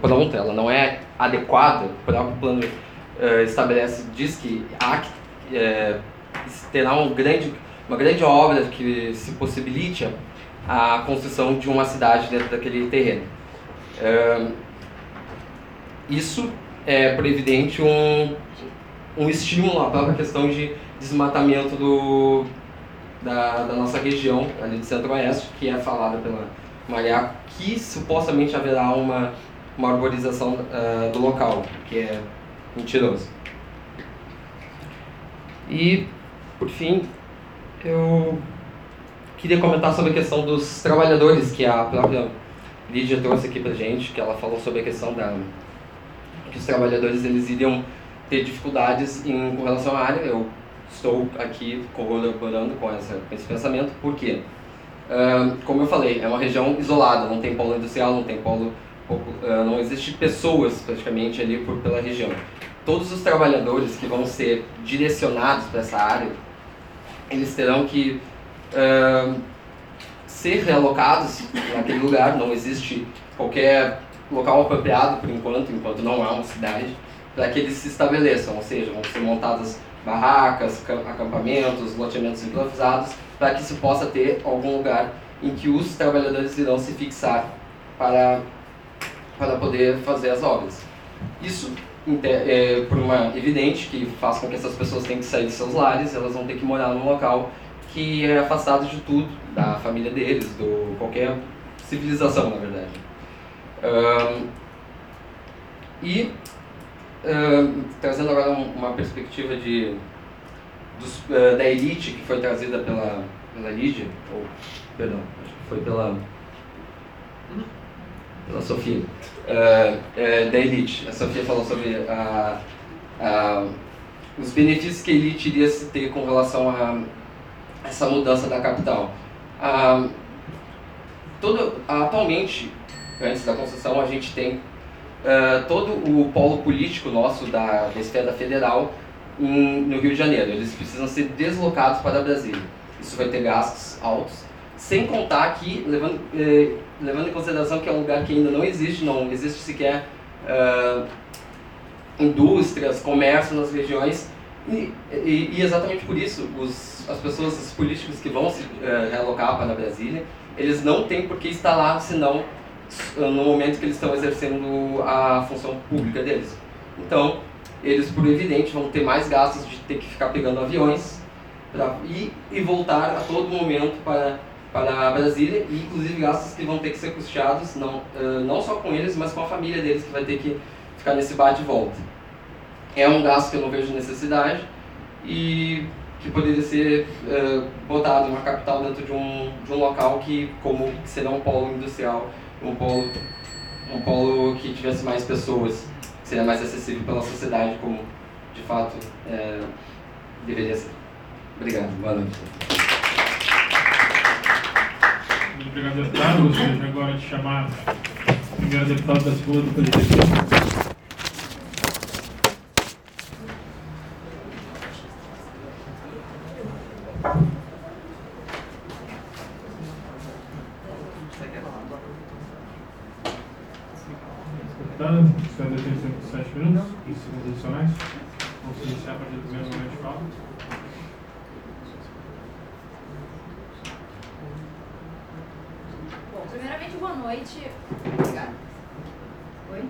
Speaker 5: pronta, ela não é adequada, o próprio plano uh, estabelece, diz que há, uh, terá um grande, uma grande obra que se possibilite a construção de uma cidade dentro daquele terreno. Uh, isso é, por evidente, um, um estímulo à própria questão de desmatamento do, da, da nossa região, ali de Centro-Oeste, que é falada pela Maria, que supostamente haverá uma, uma arborização uh, do local, que é mentiroso. E, por fim, eu queria comentar sobre a questão dos trabalhadores, que a própria Lídia trouxe aqui pra gente, que ela falou sobre a questão da que os trabalhadores eles iriam ter dificuldades em com relação à área. Eu estou aqui colaborando com, essa, com esse pensamento, porque, uh, como eu falei, é uma região isolada, não tem polo industrial, não tem polo, uh, não existe pessoas praticamente ali por, pela região. Todos os trabalhadores que vão ser direcionados para essa área, eles terão que uh, ser realocados naquele lugar, não existe qualquer local apropriado por enquanto, enquanto não há uma cidade, para que eles se estabeleçam, ou seja, vão ser montadas barracas, acampamentos, loteamentos improvisados, para que se possa ter algum lugar em que os trabalhadores irão se fixar para, para poder fazer as obras. Isso é, por uma evidente que faz com que essas pessoas tenham que sair de seus lares, elas vão ter que morar num local que é afastado de tudo, da família deles, do qualquer civilização, na verdade. Um, e um, trazendo agora uma perspectiva de, dos, uh, da elite que foi trazida pela, pela Lídia, ou, perdão, foi pela pela Sofia, uh, uh, da elite. A Sofia falou sobre a, a, os benefícios que a elite iria se ter com relação a essa mudança da capital. Uh, todo, atualmente, antes da construção, a gente tem todo o polo político nosso da, da esfera federal em, no Rio de Janeiro. Eles precisam ser deslocados para Brasília. Isso vai ter gastos altos sem contar que, levando, eh, levando em consideração que é um lugar que ainda não existe, não existe sequer uh, indústrias, comércio nas regiões, e, e, e, exatamente por isso os, as pessoas, os políticos que vão se uh, realocar para Brasília, eles não têm por que estar lá, senão no momento que eles estão exercendo a função pública deles. Então, eles, por evidente, vão ter mais gastos de ter que ficar pegando aviões para ir e voltar a todo momento para para Brasília e inclusive gastos que vão ter que ser custeados não, uh, não só com eles, mas com a família deles que vai ter que ficar nesse bate e volta. É um gasto que eu não vejo necessidade e que poderia ser uh, botado numa capital dentro de um, de um local que como será um polo industrial, um polo, um polo que tivesse mais pessoas, seria mais acessível pela sociedade como de fato é, deveria ser. Obrigado, boa noite.
Speaker 1: Obrigado, deputado. Gostaria agora de chamar o primeiro deputado da segunda do PDT. Deputado, senhor detém 7 minutos e segundos adicionais. Vamos iniciar a partir do primeiro momento de fala.
Speaker 4: Primeiramente, boa noite. Obrigada. Oi?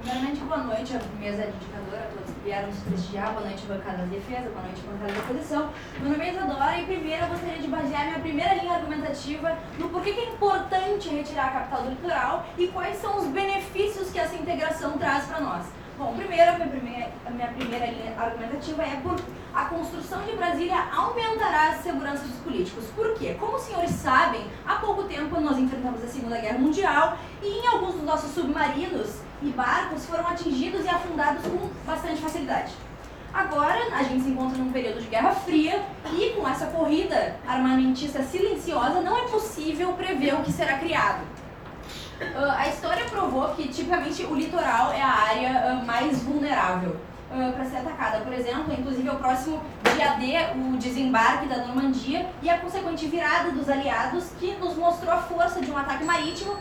Speaker 4: Primeiramente, boa noite à mesa de indicadora, a todos que vieram nos prestigiar. Boa noite, bancada da defesa, boa noite, bancada da oposição. Meu nome é Isadora e primeiro eu gostaria de basear minha primeira linha argumentativa no porquê que é importante retirar a capital do litoral e quais são os benefícios que essa integração traz para nós. Bom, primeiro, a minha primeira, a minha primeira linha argumentativa é por a construção de Brasília aumentará a segurança dos políticos. Por quê? Como os senhores sabem, há pouco tempo nós enfrentamos a Segunda Guerra Mundial e em alguns dos nossos submarinos e barcos foram atingidos e afundados com bastante facilidade. Agora, a gente se encontra num período de Guerra Fria e com essa corrida armamentista silenciosa, não é possível prever o que será criado. Uh, a história provou que, tipicamente, o litoral é a área uh, mais vulnerável uh, para ser atacada. Por exemplo, inclusive, o próximo dia D, o desembarque da Normandia e a consequente virada dos aliados, que nos mostrou a força de um ataque marítimo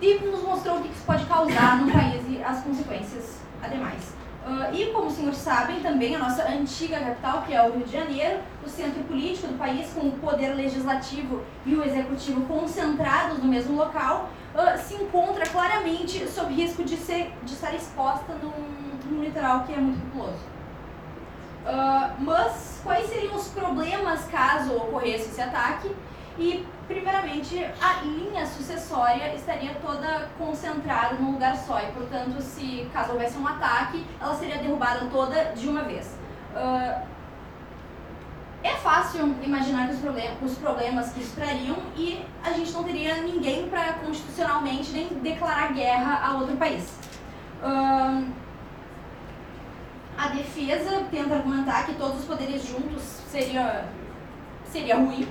Speaker 4: e nos mostrou o que isso pode causar no país e as consequências ademais. Uh, e como os senhores sabem, também a nossa antiga capital, que é o Rio de Janeiro, o centro político do país, com o poder legislativo e o executivo concentrados no mesmo local, uh, se encontra claramente sob risco de, ser, de estar exposta num, num litoral que é muito populoso. Uh, mas quais seriam os problemas caso ocorresse esse ataque? E, primeiramente, a linha sucessória estaria toda concentrada num lugar só. E, portanto, se caso houvesse um ataque, ela seria derrubada toda de uma vez. Uh, é fácil imaginar os, problem os problemas que isso trariam e a gente não teria ninguém para constitucionalmente nem declarar guerra a outro país. Uh, a defesa tenta argumentar que todos os poderes juntos seria, seria ruim,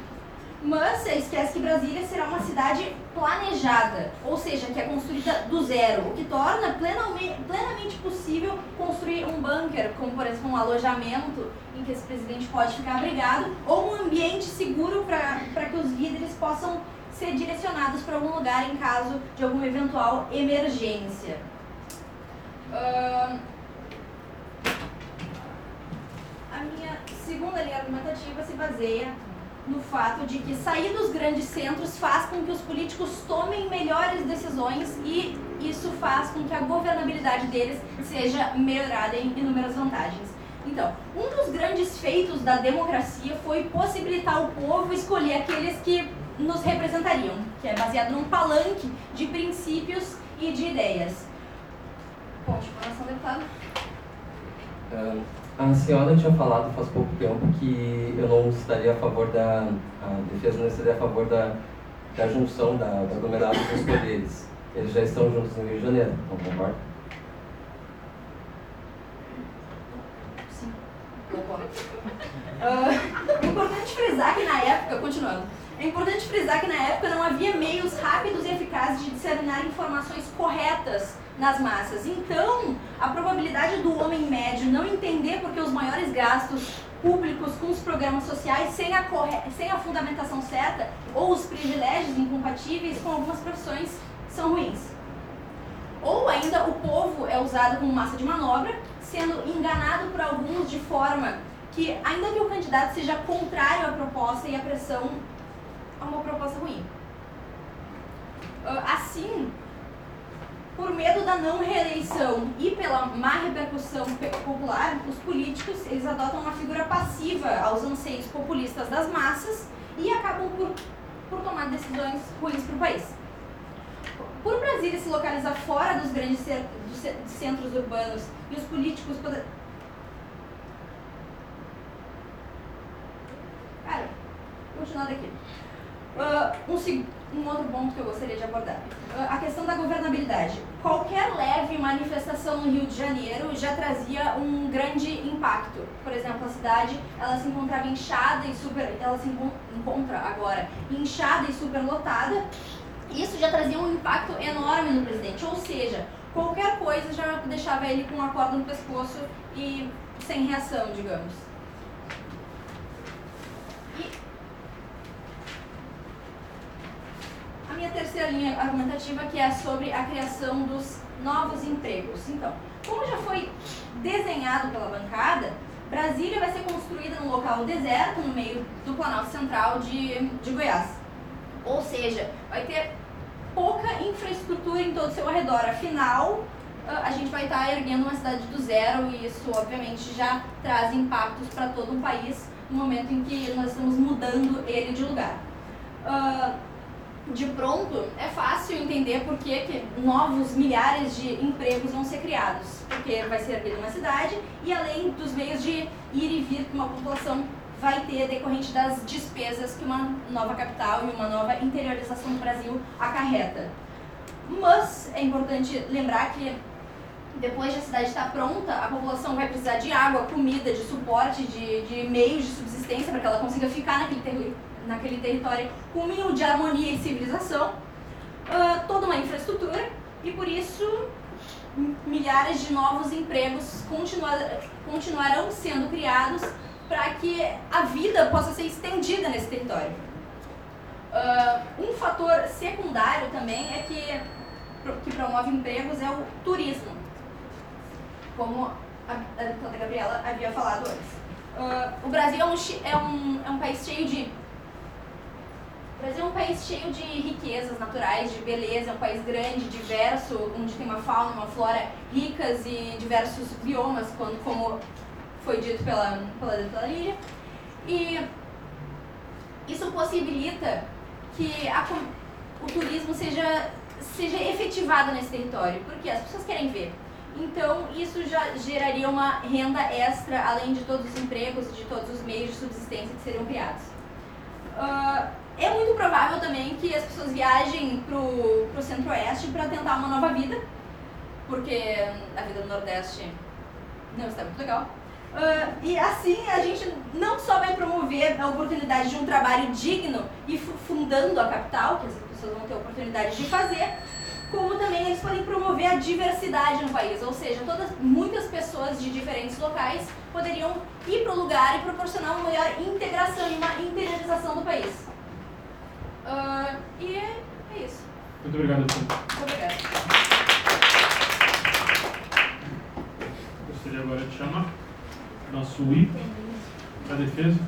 Speaker 4: mas você esquece que Brasília será uma cidade planejada, ou seja, que é construída do zero, o que torna plenamente, possível construir um bunker, como por exemplo um alojamento em que esse presidente pode ficar abrigado, ou um ambiente seguro para que os líderes possam ser direcionados para algum lugar em caso de alguma eventual emergência. Uh, a minha segunda linha argumentativa se baseia no fato de que sair dos grandes centros faz com que os políticos tomem melhores decisões e isso faz com que a governabilidade deles seja melhorada em inúmeras vantagens. Então, um dos grandes feitos da democracia foi possibilitar o povo escolher aqueles que nos representariam, que é baseado num palanque de princípios e de ideias. Ponte, informação, deputado.
Speaker 5: Um a senhora tinha falado faz pouco tempo que eu não estaria a favor da. A defesa não estaria a favor da, da junção, da, da aglomerado dos poderes. Eles já estão juntos no Rio de Janeiro, não concorda?
Speaker 4: Sim, concordo. Uh, importante frisar que na época, continuando, é importante frisar que na época não havia meios rápidos e eficazes de disseminar informações corretas nas massas. Então, a probabilidade do homem médio não entender porque os maiores gastos públicos com os programas sociais sem a, corre... sem a fundamentação certa ou os privilégios incompatíveis com algumas profissões são ruins. Ou ainda o povo é usado como massa de manobra, sendo enganado por alguns de forma que, ainda que o candidato seja contrário à proposta e à pressão, a uma proposta ruim. Ah, assim, por medo da não reeleição e pela má repercussão popular, os políticos eles adotam uma figura passiva aos anseios populistas das massas e acabam por, por tomar decisões ruins para o país. Por Brasília se localizar fora dos grandes dos centros urbanos e os políticos poder... Cara, continuando aqui. Uh, um segundo um outro ponto que eu gostaria de abordar. A questão da governabilidade. Qualquer leve manifestação no Rio de Janeiro já trazia um grande impacto. Por exemplo, a cidade ela se encontrava inchada e super, ela se encontra agora inchada e superlotada. Isso já trazia um impacto enorme no presidente. Ou seja, qualquer coisa já deixava ele com uma corda no pescoço e sem reação, digamos. A minha terceira linha argumentativa, que é sobre a criação dos novos empregos. Então, como já foi desenhado pela bancada, Brasília vai ser construída num local deserto, no meio do Planalto Central de, de Goiás. Ou seja, vai ter pouca infraestrutura em todo o seu arredor. Afinal, ah, a gente vai estar erguendo uma cidade do zero e isso, obviamente, já traz impactos para todo o país no momento em que nós estamos mudando ele de lugar. Ah, de pronto, é fácil entender por que, que novos milhares de empregos vão ser criados. Porque vai ser erguida uma cidade e além dos meios de ir e vir que uma população vai ter decorrente das despesas que uma nova capital e uma nova interiorização do Brasil acarreta. Mas é importante lembrar que depois de a cidade estar pronta, a população vai precisar de água, comida, de suporte, de, de meios de subsistência para que ela consiga ficar naquele, ter naquele território com um de harmonia e civilização, uh, toda uma infraestrutura e por isso milhares de novos empregos continuar, continuarão sendo criados para que a vida possa ser estendida nesse território. Uh, um fator secundário também é que, que promove empregos é o turismo, como a, a deputada Gabriela havia falado antes. Uh, o Brasil é um, é, um, é um país cheio de Brasil é um país cheio de riquezas naturais, de beleza, é um país grande, diverso, onde tem uma fauna, uma flora ricas e diversos biomas, quando, como foi dito pela, pela doutora Lídia. E isso possibilita que a, o turismo seja, seja efetivado nesse território, porque as pessoas querem ver. Então, isso já geraria uma renda extra, além de todos os empregos e de todos os meios de subsistência que seriam criados. Uh, é muito provável também que as pessoas viajem pro, pro centro-oeste para tentar uma nova vida, porque a vida no nordeste não está muito legal. Uh, e assim a gente não só vai promover a oportunidade de um trabalho digno e fundando a capital, que as pessoas vão ter oportunidade de fazer, como também eles podem promover a diversidade no país, ou seja, todas, muitas pessoas de diferentes locais poderiam ir para o lugar e proporcionar uma maior integração e uma interiorização do país. Uh, e é, é, isso.
Speaker 1: Muito obrigado.
Speaker 4: Muito obrigada.
Speaker 1: Gostaria agora de chamar nosso IP da defesa,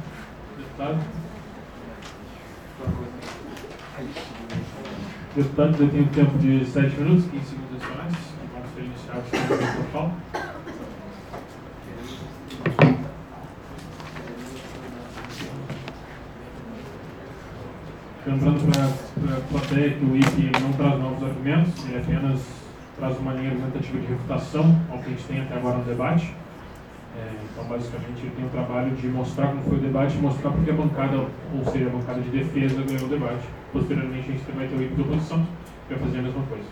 Speaker 1: deputado. Deputado, eu tenho tempo de 7 minutos, 15 segundos adicionais. Vamos com o protocolo. Lembrando para a plateia que o IP não traz novos argumentos, ele apenas traz uma linha argumentativa de refutação ao que a gente tem até agora no debate. É, então, basicamente, ele tem o trabalho de mostrar como foi o debate mostrar porque a bancada, ou seja, a bancada de defesa, ganhou o debate. Posteriormente, a gente vai ter o IP da oposição, que vai fazer a mesma coisa.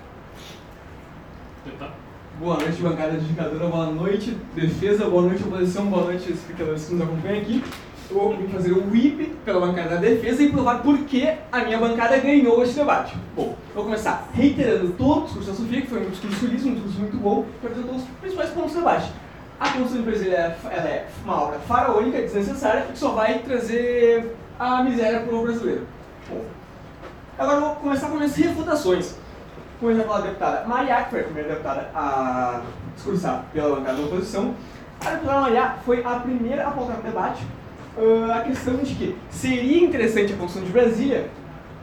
Speaker 9: Boa noite, bancada indicadora, boa noite, defesa, boa noite, oposição, boa noite, espectadores que nos acompanham aqui vou fazer o whip pela bancada da defesa e provar por que a minha bancada ganhou esse debate. Bom, vou começar reiterando todo o discurso da Sofia, que foi um discurso feliz, um discurso muito bom, que apresentou os principais pontos do debate. A Constituição Brasileira ela é uma obra faraônica, desnecessária, que só vai trazer a miséria para o brasileiro. Bom, agora vou começar com minhas refutações. Começar pela deputada Maria, que foi a primeira deputada a discursar pela bancada da oposição. A deputada Maria foi a primeira a apontar no debate uh, a questão de que seria interessante a Constituição de Brasília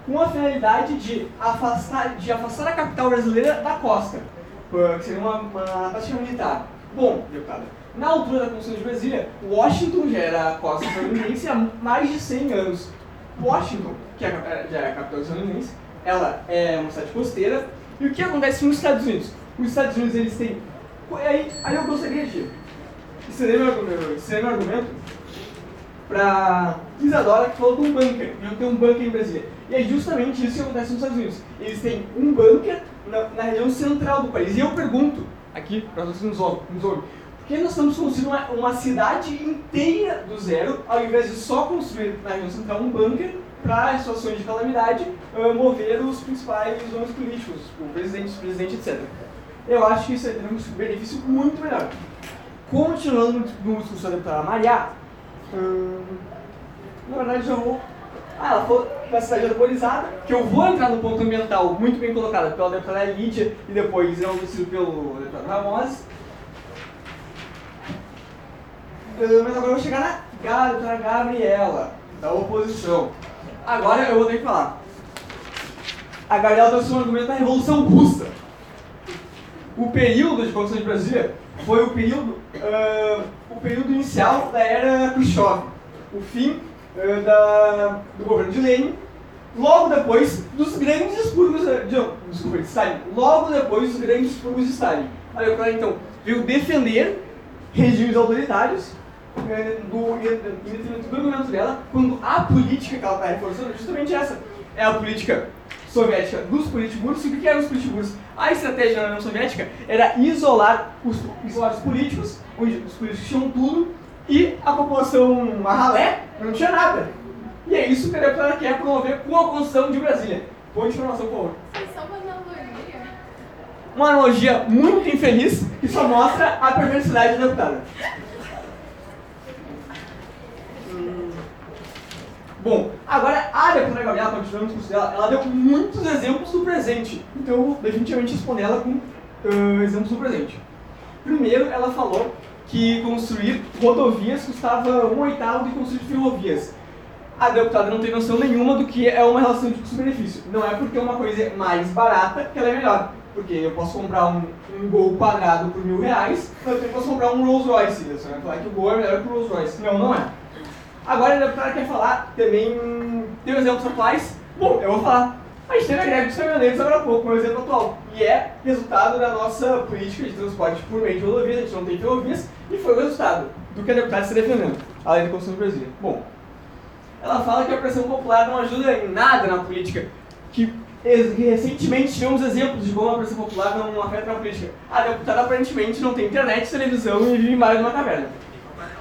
Speaker 9: com a finalidade de afastar, de afastar a capital brasileira da costa, uh, que seria uma, uma tática militar. Bom, deputada, na altura da Constituição de Brasília, Washington já era a costa estadunidense há mais de 100 anos. Washington, que é, já é a capital estadunidense, ela é uma cidade costeira. E o que acontece nos Estados Unidos? Os Estados Unidos eles têm. Aí, aí eu gostaria de estender meu, meu argumento para Isadora, que falou de um bunker. Eu tenho um bunker em Brasília. E é justamente isso que acontece nos Estados Unidos. Eles têm um bunker na, na região central do país. E eu pergunto, aqui, para vocês nos ouvem, por que nós estamos construindo uma, uma, cidade inteira do zero, ao invés de só construir na região central um bunker para, situações de calamidade, uh, mover os principais nomes políticos, o presidente, o presidente, etc. Eu acho que isso é um benefício muito melhor. Continuando no discurso da deputada Maria, Hum, na verdade, vou. Ah, ela foi uma cidade arborizada, que eu vou entrar no ponto ambiental muito bem colocado pela deputada Lídia e depois eu vestido pelo deputado Ramos. Hum, mas agora eu vou chegar na deputada Gabriela, da oposição. Agora eu vou ter que falar. A Gabriela trouxe um argumento da Revolução Russa. o período de construção de Brasília foi o período, uh, o período inicial da era Khrushchev, o fim uh, da, do governo de Lenin, logo depois dos grandes expurgos de, desculpa, de Stalin, logo depois dos grandes expurgos de Stalin. Aí o então veio defender regimes autoritários do, em detrimento do argumento dela, quando a política que ela está reforçando é justamente essa. É a política soviética dos politburos. E o que eram os politburos? A estratégia da União Soviética era isolar os, isolar os políticos, onde os políticos tinham tudo, e a população marralé não tinha nada. E é isso que a deputada quer promover com a construção de Brasília. Ponte de informação, por favor.
Speaker 3: Uma analogia.
Speaker 9: Uma analogia muito infeliz que só mostra a perversidade da deputada. Bom, agora a área para Gabriela, continuando o discurso dela, ela deu muitos exemplos do presente. Então eu vou definitivamente responder ela com uh, exemplos do presente. Primeiro, ela falou que construir rodovias custava um oitavo de construir ferrovias. A deputada não tem noção nenhuma do que é uma relação de custo-benefício. Não é porque uma coisa é mais barata que ela é melhor. Porque eu posso comprar um, um Gol quadrado por mil reais, mas eu posso comprar um Rolls Royce. Você vai falar que o Gol é melhor que o Rolls Royce. Não, não é. Agora a deputada quer falar também, tem exemplos atuais. Bom, eu vou falar. A gente teve a greve dos caminhoneiros agora há pouco, um exemplo atual. E é resultado da nossa política de transporte por meio de rodovias, a gente não tem ferrovias, e foi o resultado do que a deputada está defendendo, além da Constituição do Brasil. Bom, ela fala que a pressão popular não ajuda em nada na política, que recentemente tivemos exemplos de como a pressão popular não afeta na política. A deputada aparentemente não tem internet, televisão e vive mais numa caverna.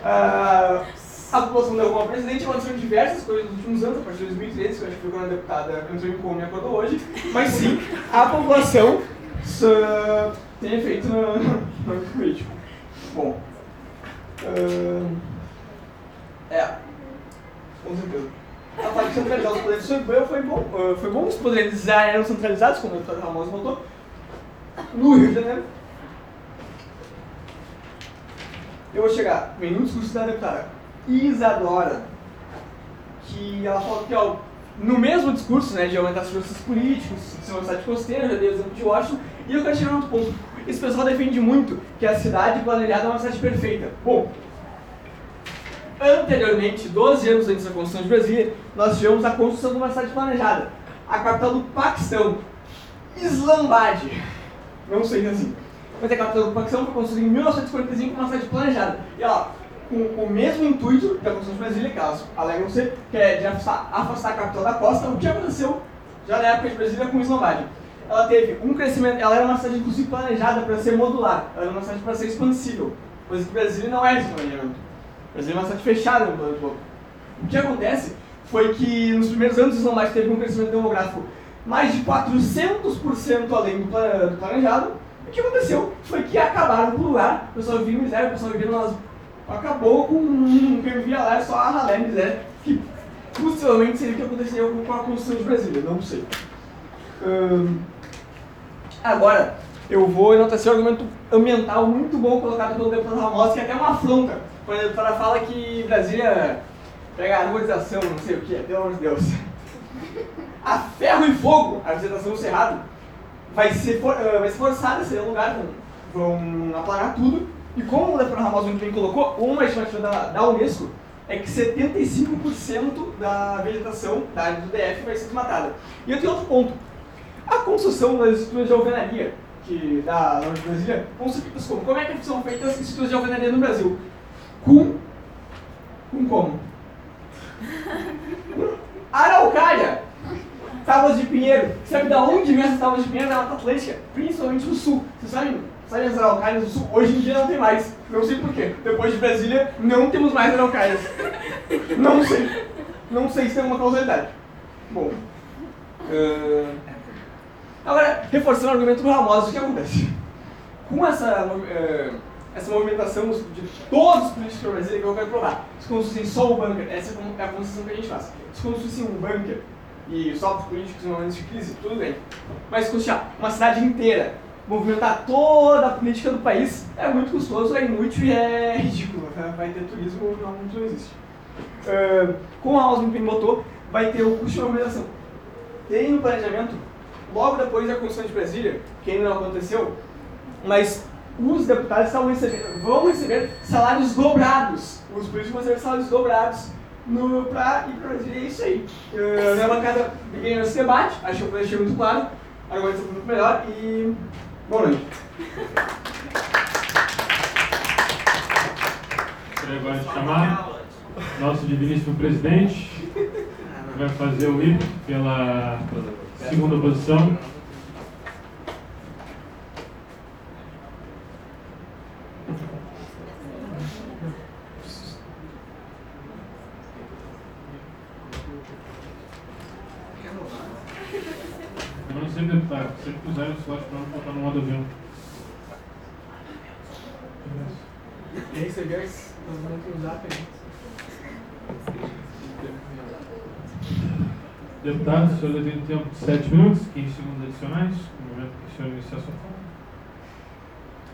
Speaker 9: Uh, a população deu como presidente aconteceram diversas coisas nos últimos anos, a partir de 2013, que eu acho que foi quando a deputada entrou em coma e acordou hoje, mas sim, a população tem efeito no, político. Bom, uh, é, com certeza. A parte centralizar os poderes foi bom, foi bom, uh, foi bom os poderes eram centralizados, como o deputado Ramos votou, no Rio de Janeiro. Eu vou chegar, vem no discurso da deputada Isadora, que ela falou que ó, no mesmo discurso né, de aumentar os recursos políticos, de uma cidade costeira, já dei o exemplo de Washington, e eu quero chegar outro ponto. Esse pessoal defende muito que a cidade planejada é uma cidade perfeita. Bom, anteriormente, 12 anos antes da construção de Brasília, nós tivemos a construção de uma cidade planejada. A capital do Paquistão, Islambad. Não sei assim. Mas a capital do Paquistão foi construída em 1945 uma cidade planejada. E ela com o mesmo intuito da Constituição de Brasília, elas alegam ser, que é de afastar, afastar a capital da costa, o que aconteceu já na época de Brasília com Islambad. Ela teve um crescimento, ela era uma cidade inclusive planejada para ser modular, ela era uma cidade para ser expansível, coisa que Brasília não é esse planejamento. Brasília é uma cidade fechada no plano de volta. O que acontece foi que nos primeiros anos Islambad teve um crescimento demográfico mais de 400% além do planejado, o que aconteceu foi que acabaram com o lugar, o pessoal vivia miséria, o pessoal vivia nas acabou com um que via lá, é só a ralé miséria, que possivelmente seria o que aconteceu com a Constituição de Brasília, não sei. Hum, agora, eu vou enaltecer um argumento ambiental muito bom colocado pelo deputado Ramos, que é até uma afronta, quando deputada fala que Brasília pega a arborização, não sei o que, pelo amor de Deus. A ferro e fogo, a vegetação do Cerrado, vai ser, for, uh, vai ser forçada a ser um lugar, vão, vão aplanar tudo, e como o Defran Ramos muito bem colocou, uma estimativa da, da Unesco é que 75% da vegetação da área do DF vai ser desmatada. E eu tenho outro ponto. A construção das estruturas de alvenaria que da Norte Brasília feitas como? Como é que são feitas as estruturas de alvenaria no Brasil? Com. Com como? Araucária! Tábuas de pinheiro. Sabe da onde vem essas tábuas de pinheiro? Da Mata Atlântica, principalmente no sul. Vocês sabem Sabe as araucárias do sul? Hoje em dia não tem mais. Não sei porquê. Depois de Brasília, não temos mais araucárias. Não sei. Não sei se tem uma causalidade. Bom. Uh... Agora, reforçando o argumento do Ramos, o que acontece? Com essa, uh, essa movimentação de todos os políticos para Brasília, que eu quero provar, se construíssem só o bunker, essa é a concessão que a gente faz. Se construíssem um bunker e só os políticos em momentos de crise, tudo bem. Mas se construir uma cidade inteira movimentar toda a política do país é muito custoso, é inútil e é ridículo. Né? Vai ter turismo, não, não existe. Uh, como a House bem botou, vai ter o custo de movimentação. Tem no planejamento, logo depois da Constituição de Brasília, que ainda não aconteceu,
Speaker 8: mas os deputados recebendo, vão receber salários dobrados. Os políticos vão receber salários dobrados no, ir pra Brasília. É isso aí. Uh, minha bancada ganhou esse debate, acho que eu deixei muito claro. Agora está muito melhor e boa noite.
Speaker 1: Gostaria agora de chamar nosso digníssimo presidente, que vai fazer o IP pela segunda posição. Eu não sei, deputado, sempre puseram o slot para não botar no modo avião.
Speaker 8: E recebeu esse no zap aí.
Speaker 1: Deputado, o senhor tem tempo de 7 minutos, 15 segundos adicionais, no momento que o senhor iniciar sua fala.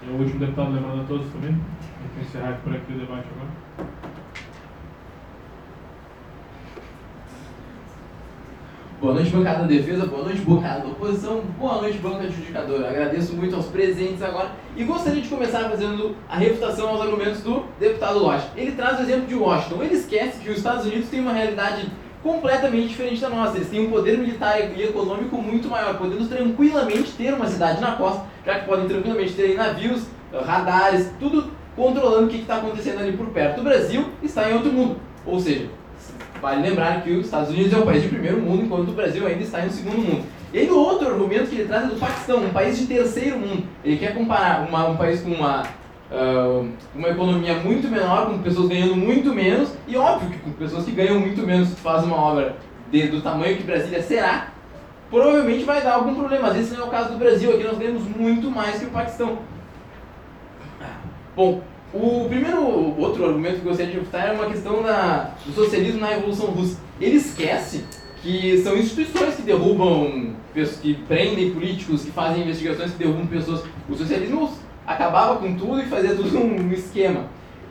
Speaker 1: E o último deputado lembrando a todos também, tem que encerrar por aqui o debate agora.
Speaker 10: Boa noite, bancada da defesa, boa noite, bancada da oposição, boa noite, banca adjudicadora. Agradeço muito aos presentes agora e gostaria de começar fazendo a refutação aos argumentos do deputado Lodge. Ele traz o exemplo de Washington. Ele esquece que os Estados Unidos têm uma realidade completamente diferente da nossa. Eles têm um poder militar e econômico muito maior, podendo tranquilamente ter uma cidade na costa, já que podem tranquilamente ter navios, radares, tudo controlando o que está acontecendo ali por perto. O Brasil está em outro mundo, ou seja, Vale lembrar que os Estados Unidos é um país de primeiro mundo, enquanto o Brasil ainda está em segundo mundo. E aí, o outro argumento que ele traz é do Paquistão, um país de terceiro mundo. Ele quer comparar uma, um país com uma, uh, uma economia muito menor, com pessoas ganhando muito menos, e óbvio que com pessoas que ganham muito menos, se faz uma obra de, do tamanho que Brasília será, provavelmente vai dar algum problema. Mas esse não é o caso do Brasil, aqui nós ganhamos muito mais que o Paquistão. Bom, o primeiro outro argumento que eu gostaria de refutar é uma questão da, do socialismo na Revolução Russa. Ele esquece que são instituições que derrubam, que prendem políticos, que fazem investigações que derrubam pessoas. O socialismo acabava com tudo e fazia tudo um esquema.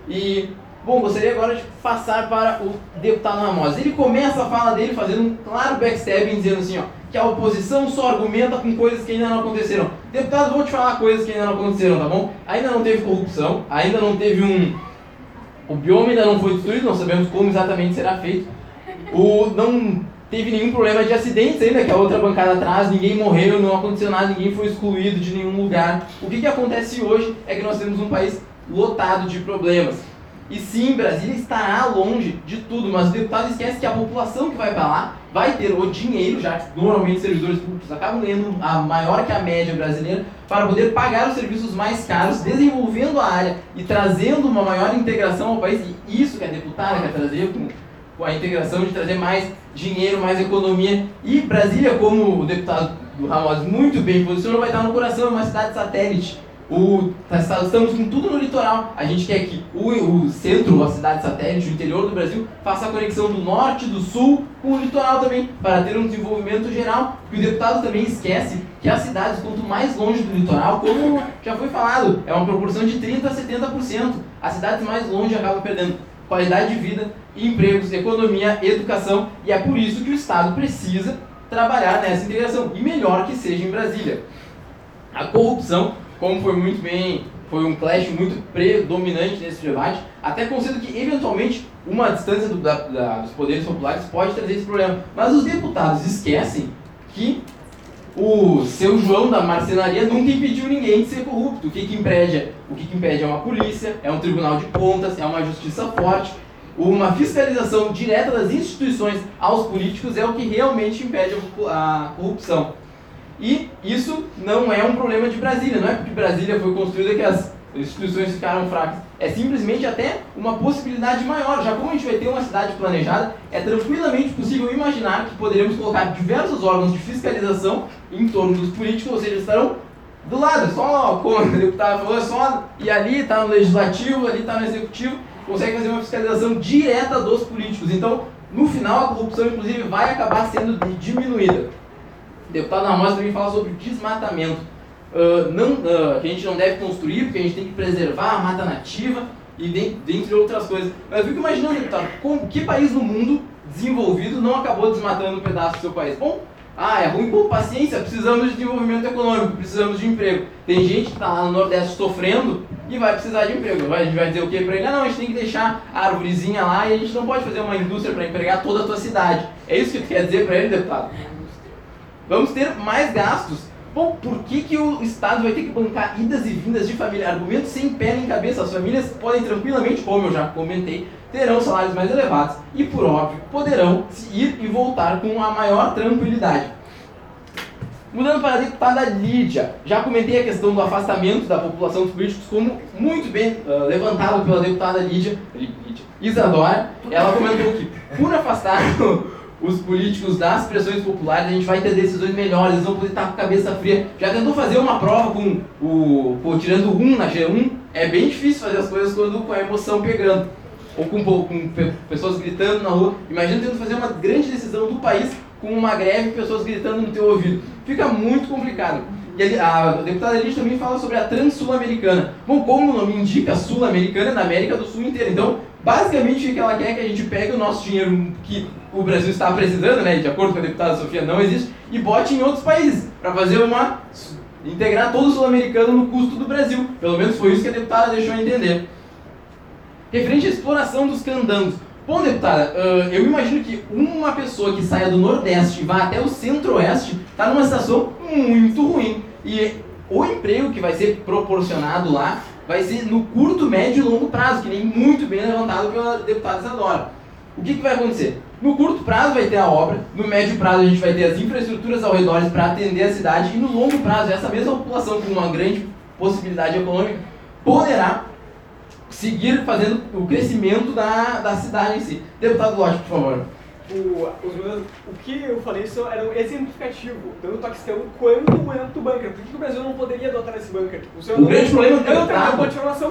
Speaker 10: E, bom, gostaria agora de passar para o deputado Ramos. Ele começa a fala dele fazendo um claro backstabbing, dizendo assim, ó, que a oposição só argumenta com coisas que ainda não aconteceram. Deputado, vou te falar coisas que ainda não aconteceram, tá bom? Ainda não teve corrupção, ainda não teve um. O bioma ainda não foi destruído, não sabemos como exatamente será feito. O... Não teve nenhum problema de acidentes ainda, que a outra bancada atrás, ninguém morreu, não aconteceu nada, ninguém foi excluído de nenhum lugar. O que, que acontece hoje é que nós temos um país lotado de problemas. E sim, Brasília estará longe de tudo, mas o deputado esquece que a população que vai para lá vai ter o dinheiro, já que normalmente servidores públicos acabam ganhando a maior que a média brasileira, para poder pagar os serviços mais caros, desenvolvendo a área e trazendo uma maior integração ao país. E isso que a deputada quer trazer com a integração de trazer mais dinheiro, mais economia. E Brasília, como o deputado do Ramos muito bem posicionou, vai estar no coração, é uma cidade satélite o, tá, estamos com tudo no litoral. A gente quer que o, o centro, a cidade satélite, o interior do Brasil, faça a conexão do norte, do sul com o litoral também, para ter um desenvolvimento geral. E o deputado também esquece que as cidades, quanto mais longe do litoral, como já foi falado, é uma proporção de 30% a 70%. As cidades mais longe acabam perdendo qualidade de vida, empregos, economia, educação, e é por isso que o Estado precisa trabalhar nessa integração, e melhor que seja em Brasília. A corrupção como foi muito bem, foi um clash muito predominante nesse debate, até considero que eventualmente uma distância do, da, da, dos poderes populares pode trazer esse problema. Mas os deputados esquecem que o seu João da marcenaria nunca impediu ninguém de ser corrupto. O que, que impede? O que, que impede é uma polícia, é um tribunal de contas, é uma justiça forte. Uma fiscalização direta das instituições aos políticos é o que realmente impede a corrupção. E isso não é um problema de Brasília, não é porque Brasília foi construída que as instituições ficaram fracas. É simplesmente até uma possibilidade maior. Já como a gente vai ter uma cidade planejada, é tranquilamente possível imaginar que poderemos colocar diversos órgãos de fiscalização em torno dos políticos, ou seja, estarão do lado, só, como o deputado falou, é só ir ali, está no legislativo, ali está no executivo, consegue fazer uma fiscalização direta dos políticos. Então, no final, a corrupção, inclusive, vai acabar sendo diminuída. O deputado Ramos também fala sobre desmatamento. Uh, não, uh, que a gente não deve construir, porque a gente tem que preservar a mata nativa e dentre outras coisas. Mas eu fico imaginando, deputado, com, que país no mundo desenvolvido não acabou desmatando um pedaço do seu país? Bom, Ah, é ruim, pô, paciência, precisamos de desenvolvimento econômico, precisamos de emprego. Tem gente que está lá no Nordeste sofrendo e vai precisar de emprego. A gente vai dizer o que para ele? Ah, não, a gente tem que deixar a árvorezinha lá e a gente não pode fazer uma indústria para empregar toda a tua cidade. É isso que tu quer dizer para ele, deputado? Vamos ter mais gastos. Bom, por que, que o Estado vai ter que bancar idas e vindas de família? Argumentos sem pé nem cabeça. As famílias podem tranquilamente, como eu já comentei, terão salários mais elevados e, por óbvio, poderão ir e voltar com a maior tranquilidade. Mudando para a deputada Lídia, já comentei a questão do afastamento da população dos políticos, como muito bem uh, levantado pela deputada Lídia, Lídia Isadora. Ela comentou que, por afastar os políticos das pressões populares, a gente vai ter decisões melhores, eles vão poder estar com a cabeça fria. Já tentou fazer uma prova com o. Pô, tirando um na G1, é bem difícil fazer as coisas quando com a emoção pegando. Ou com, com pessoas gritando na rua. Imagina tentando fazer uma grande decisão do país com uma greve e pessoas gritando no teu ouvido. Fica muito complicado. E a, a deputada Elis também fala sobre a Trans-Sul-Americana. Bom, como o nome indica, Sul-Americana é na América do Sul inteira. Então, basicamente, o que ela quer é que a gente pegue o nosso dinheiro que o Brasil está precisando, né, de acordo com a deputada Sofia, não existe, e bote em outros países, para fazer uma... integrar todo o sul-americano no custo do Brasil. Pelo menos foi isso que a deputada deixou entender. Referente à exploração dos candangos. Bom, deputada, eu imagino que uma pessoa que saia do Nordeste e vá até o Centro-Oeste está numa situação muito ruim. E o emprego que vai ser proporcionado lá vai ser no curto, médio e longo prazo, que nem muito bem levantado pela deputada Isadora. O que, que vai acontecer? No curto prazo vai ter a obra, no médio prazo a gente vai ter as infraestruturas ao redor para atender a cidade e no longo prazo essa mesma população com uma grande possibilidade econômica poderá seguir fazendo o crescimento da, da cidade em si. Deputado Lodge, por favor.
Speaker 8: O, os meus, o que eu falei isso era um exemplificativo, tanto o questão quanto o ento bunker. Por que, que o Brasil não poderia adotar esse bunker?
Speaker 10: O, o grande problema do deputado...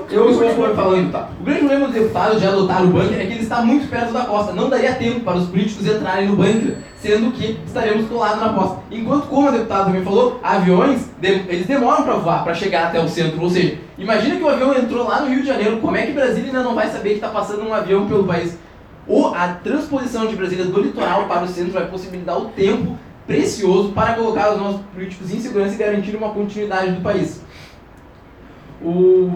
Speaker 8: Eu.
Speaker 10: Eu estou falando, tá? O grande problema do deputado de adotar o bunker é que ele está muito perto da costa. Não daria tempo para os políticos entrarem no bunker, sendo que estaremos colados na costa. Enquanto, como a deputada também falou, aviões, eles demoram para voar, para chegar até o centro. Ou seja, imagina que o avião entrou lá no Rio de Janeiro, como é que Brasília ainda não vai saber que está passando um avião pelo país? Ou a transposição de Brasília do litoral para o centro vai possibilitar o tempo precioso para colocar os nossos políticos em segurança e garantir uma continuidade do país. O...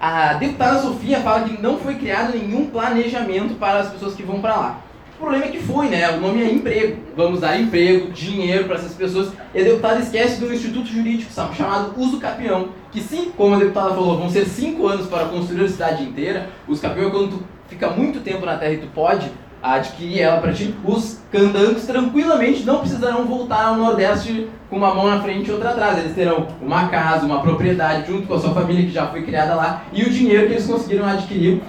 Speaker 10: A deputada Sofia fala que não foi criado nenhum planejamento para as pessoas que vão para lá. O problema é que foi, né? O nome é emprego. Vamos dar emprego, dinheiro para essas pessoas. E a deputada esquece do instituto jurídico chamado Uso Capião. Que sim, como a deputada falou, vão ser cinco anos para construir a cidade inteira. Uso Capião é quando tu fica muito tempo na terra e tu pode adquirir ela para ti. Os candangos tranquilamente não precisarão voltar ao Nordeste com uma mão na frente e outra atrás. Eles terão uma casa, uma propriedade junto com a sua família que já foi criada lá e o dinheiro que eles conseguiram adquirir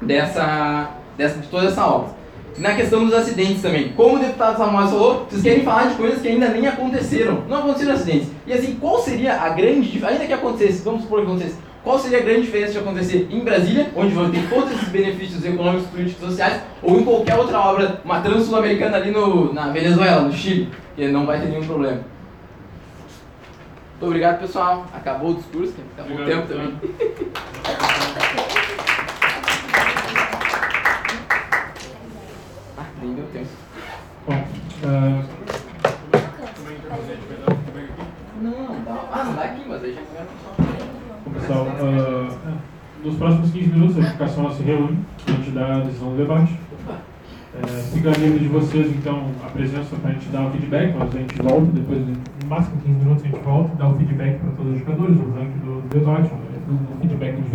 Speaker 10: dessa, dessa, de toda essa obra na questão dos acidentes também. Como o deputado Samuel falou, vocês querem falar de coisas que ainda nem aconteceram. Não aconteceram acidentes. E assim, qual seria a grande ainda que acontecesse, vamos supor que acontecesse, qual seria a grande diferença de acontecer em Brasília, onde vão ter todos esses benefícios econômicos, políticos e sociais, ou em qualquer outra obra, uma trans sul-americana ali no, na Venezuela, no Chile, que não vai ter nenhum problema. Muito obrigado, pessoal. Acabou o discurso, acabou o tempo também. Nem deu tempo. Ah,
Speaker 1: pessoal, uh, nos próximos 15 minutos a educação se reúne, a gente dá a decisão do debate. É, fica livre de vocês, então, a presença para a gente dar o feedback, mas a gente volta, depois, no máximo 15 minutos, a gente volta, dá o feedback para todos os educadores, o ranking do debate, o feedback individual.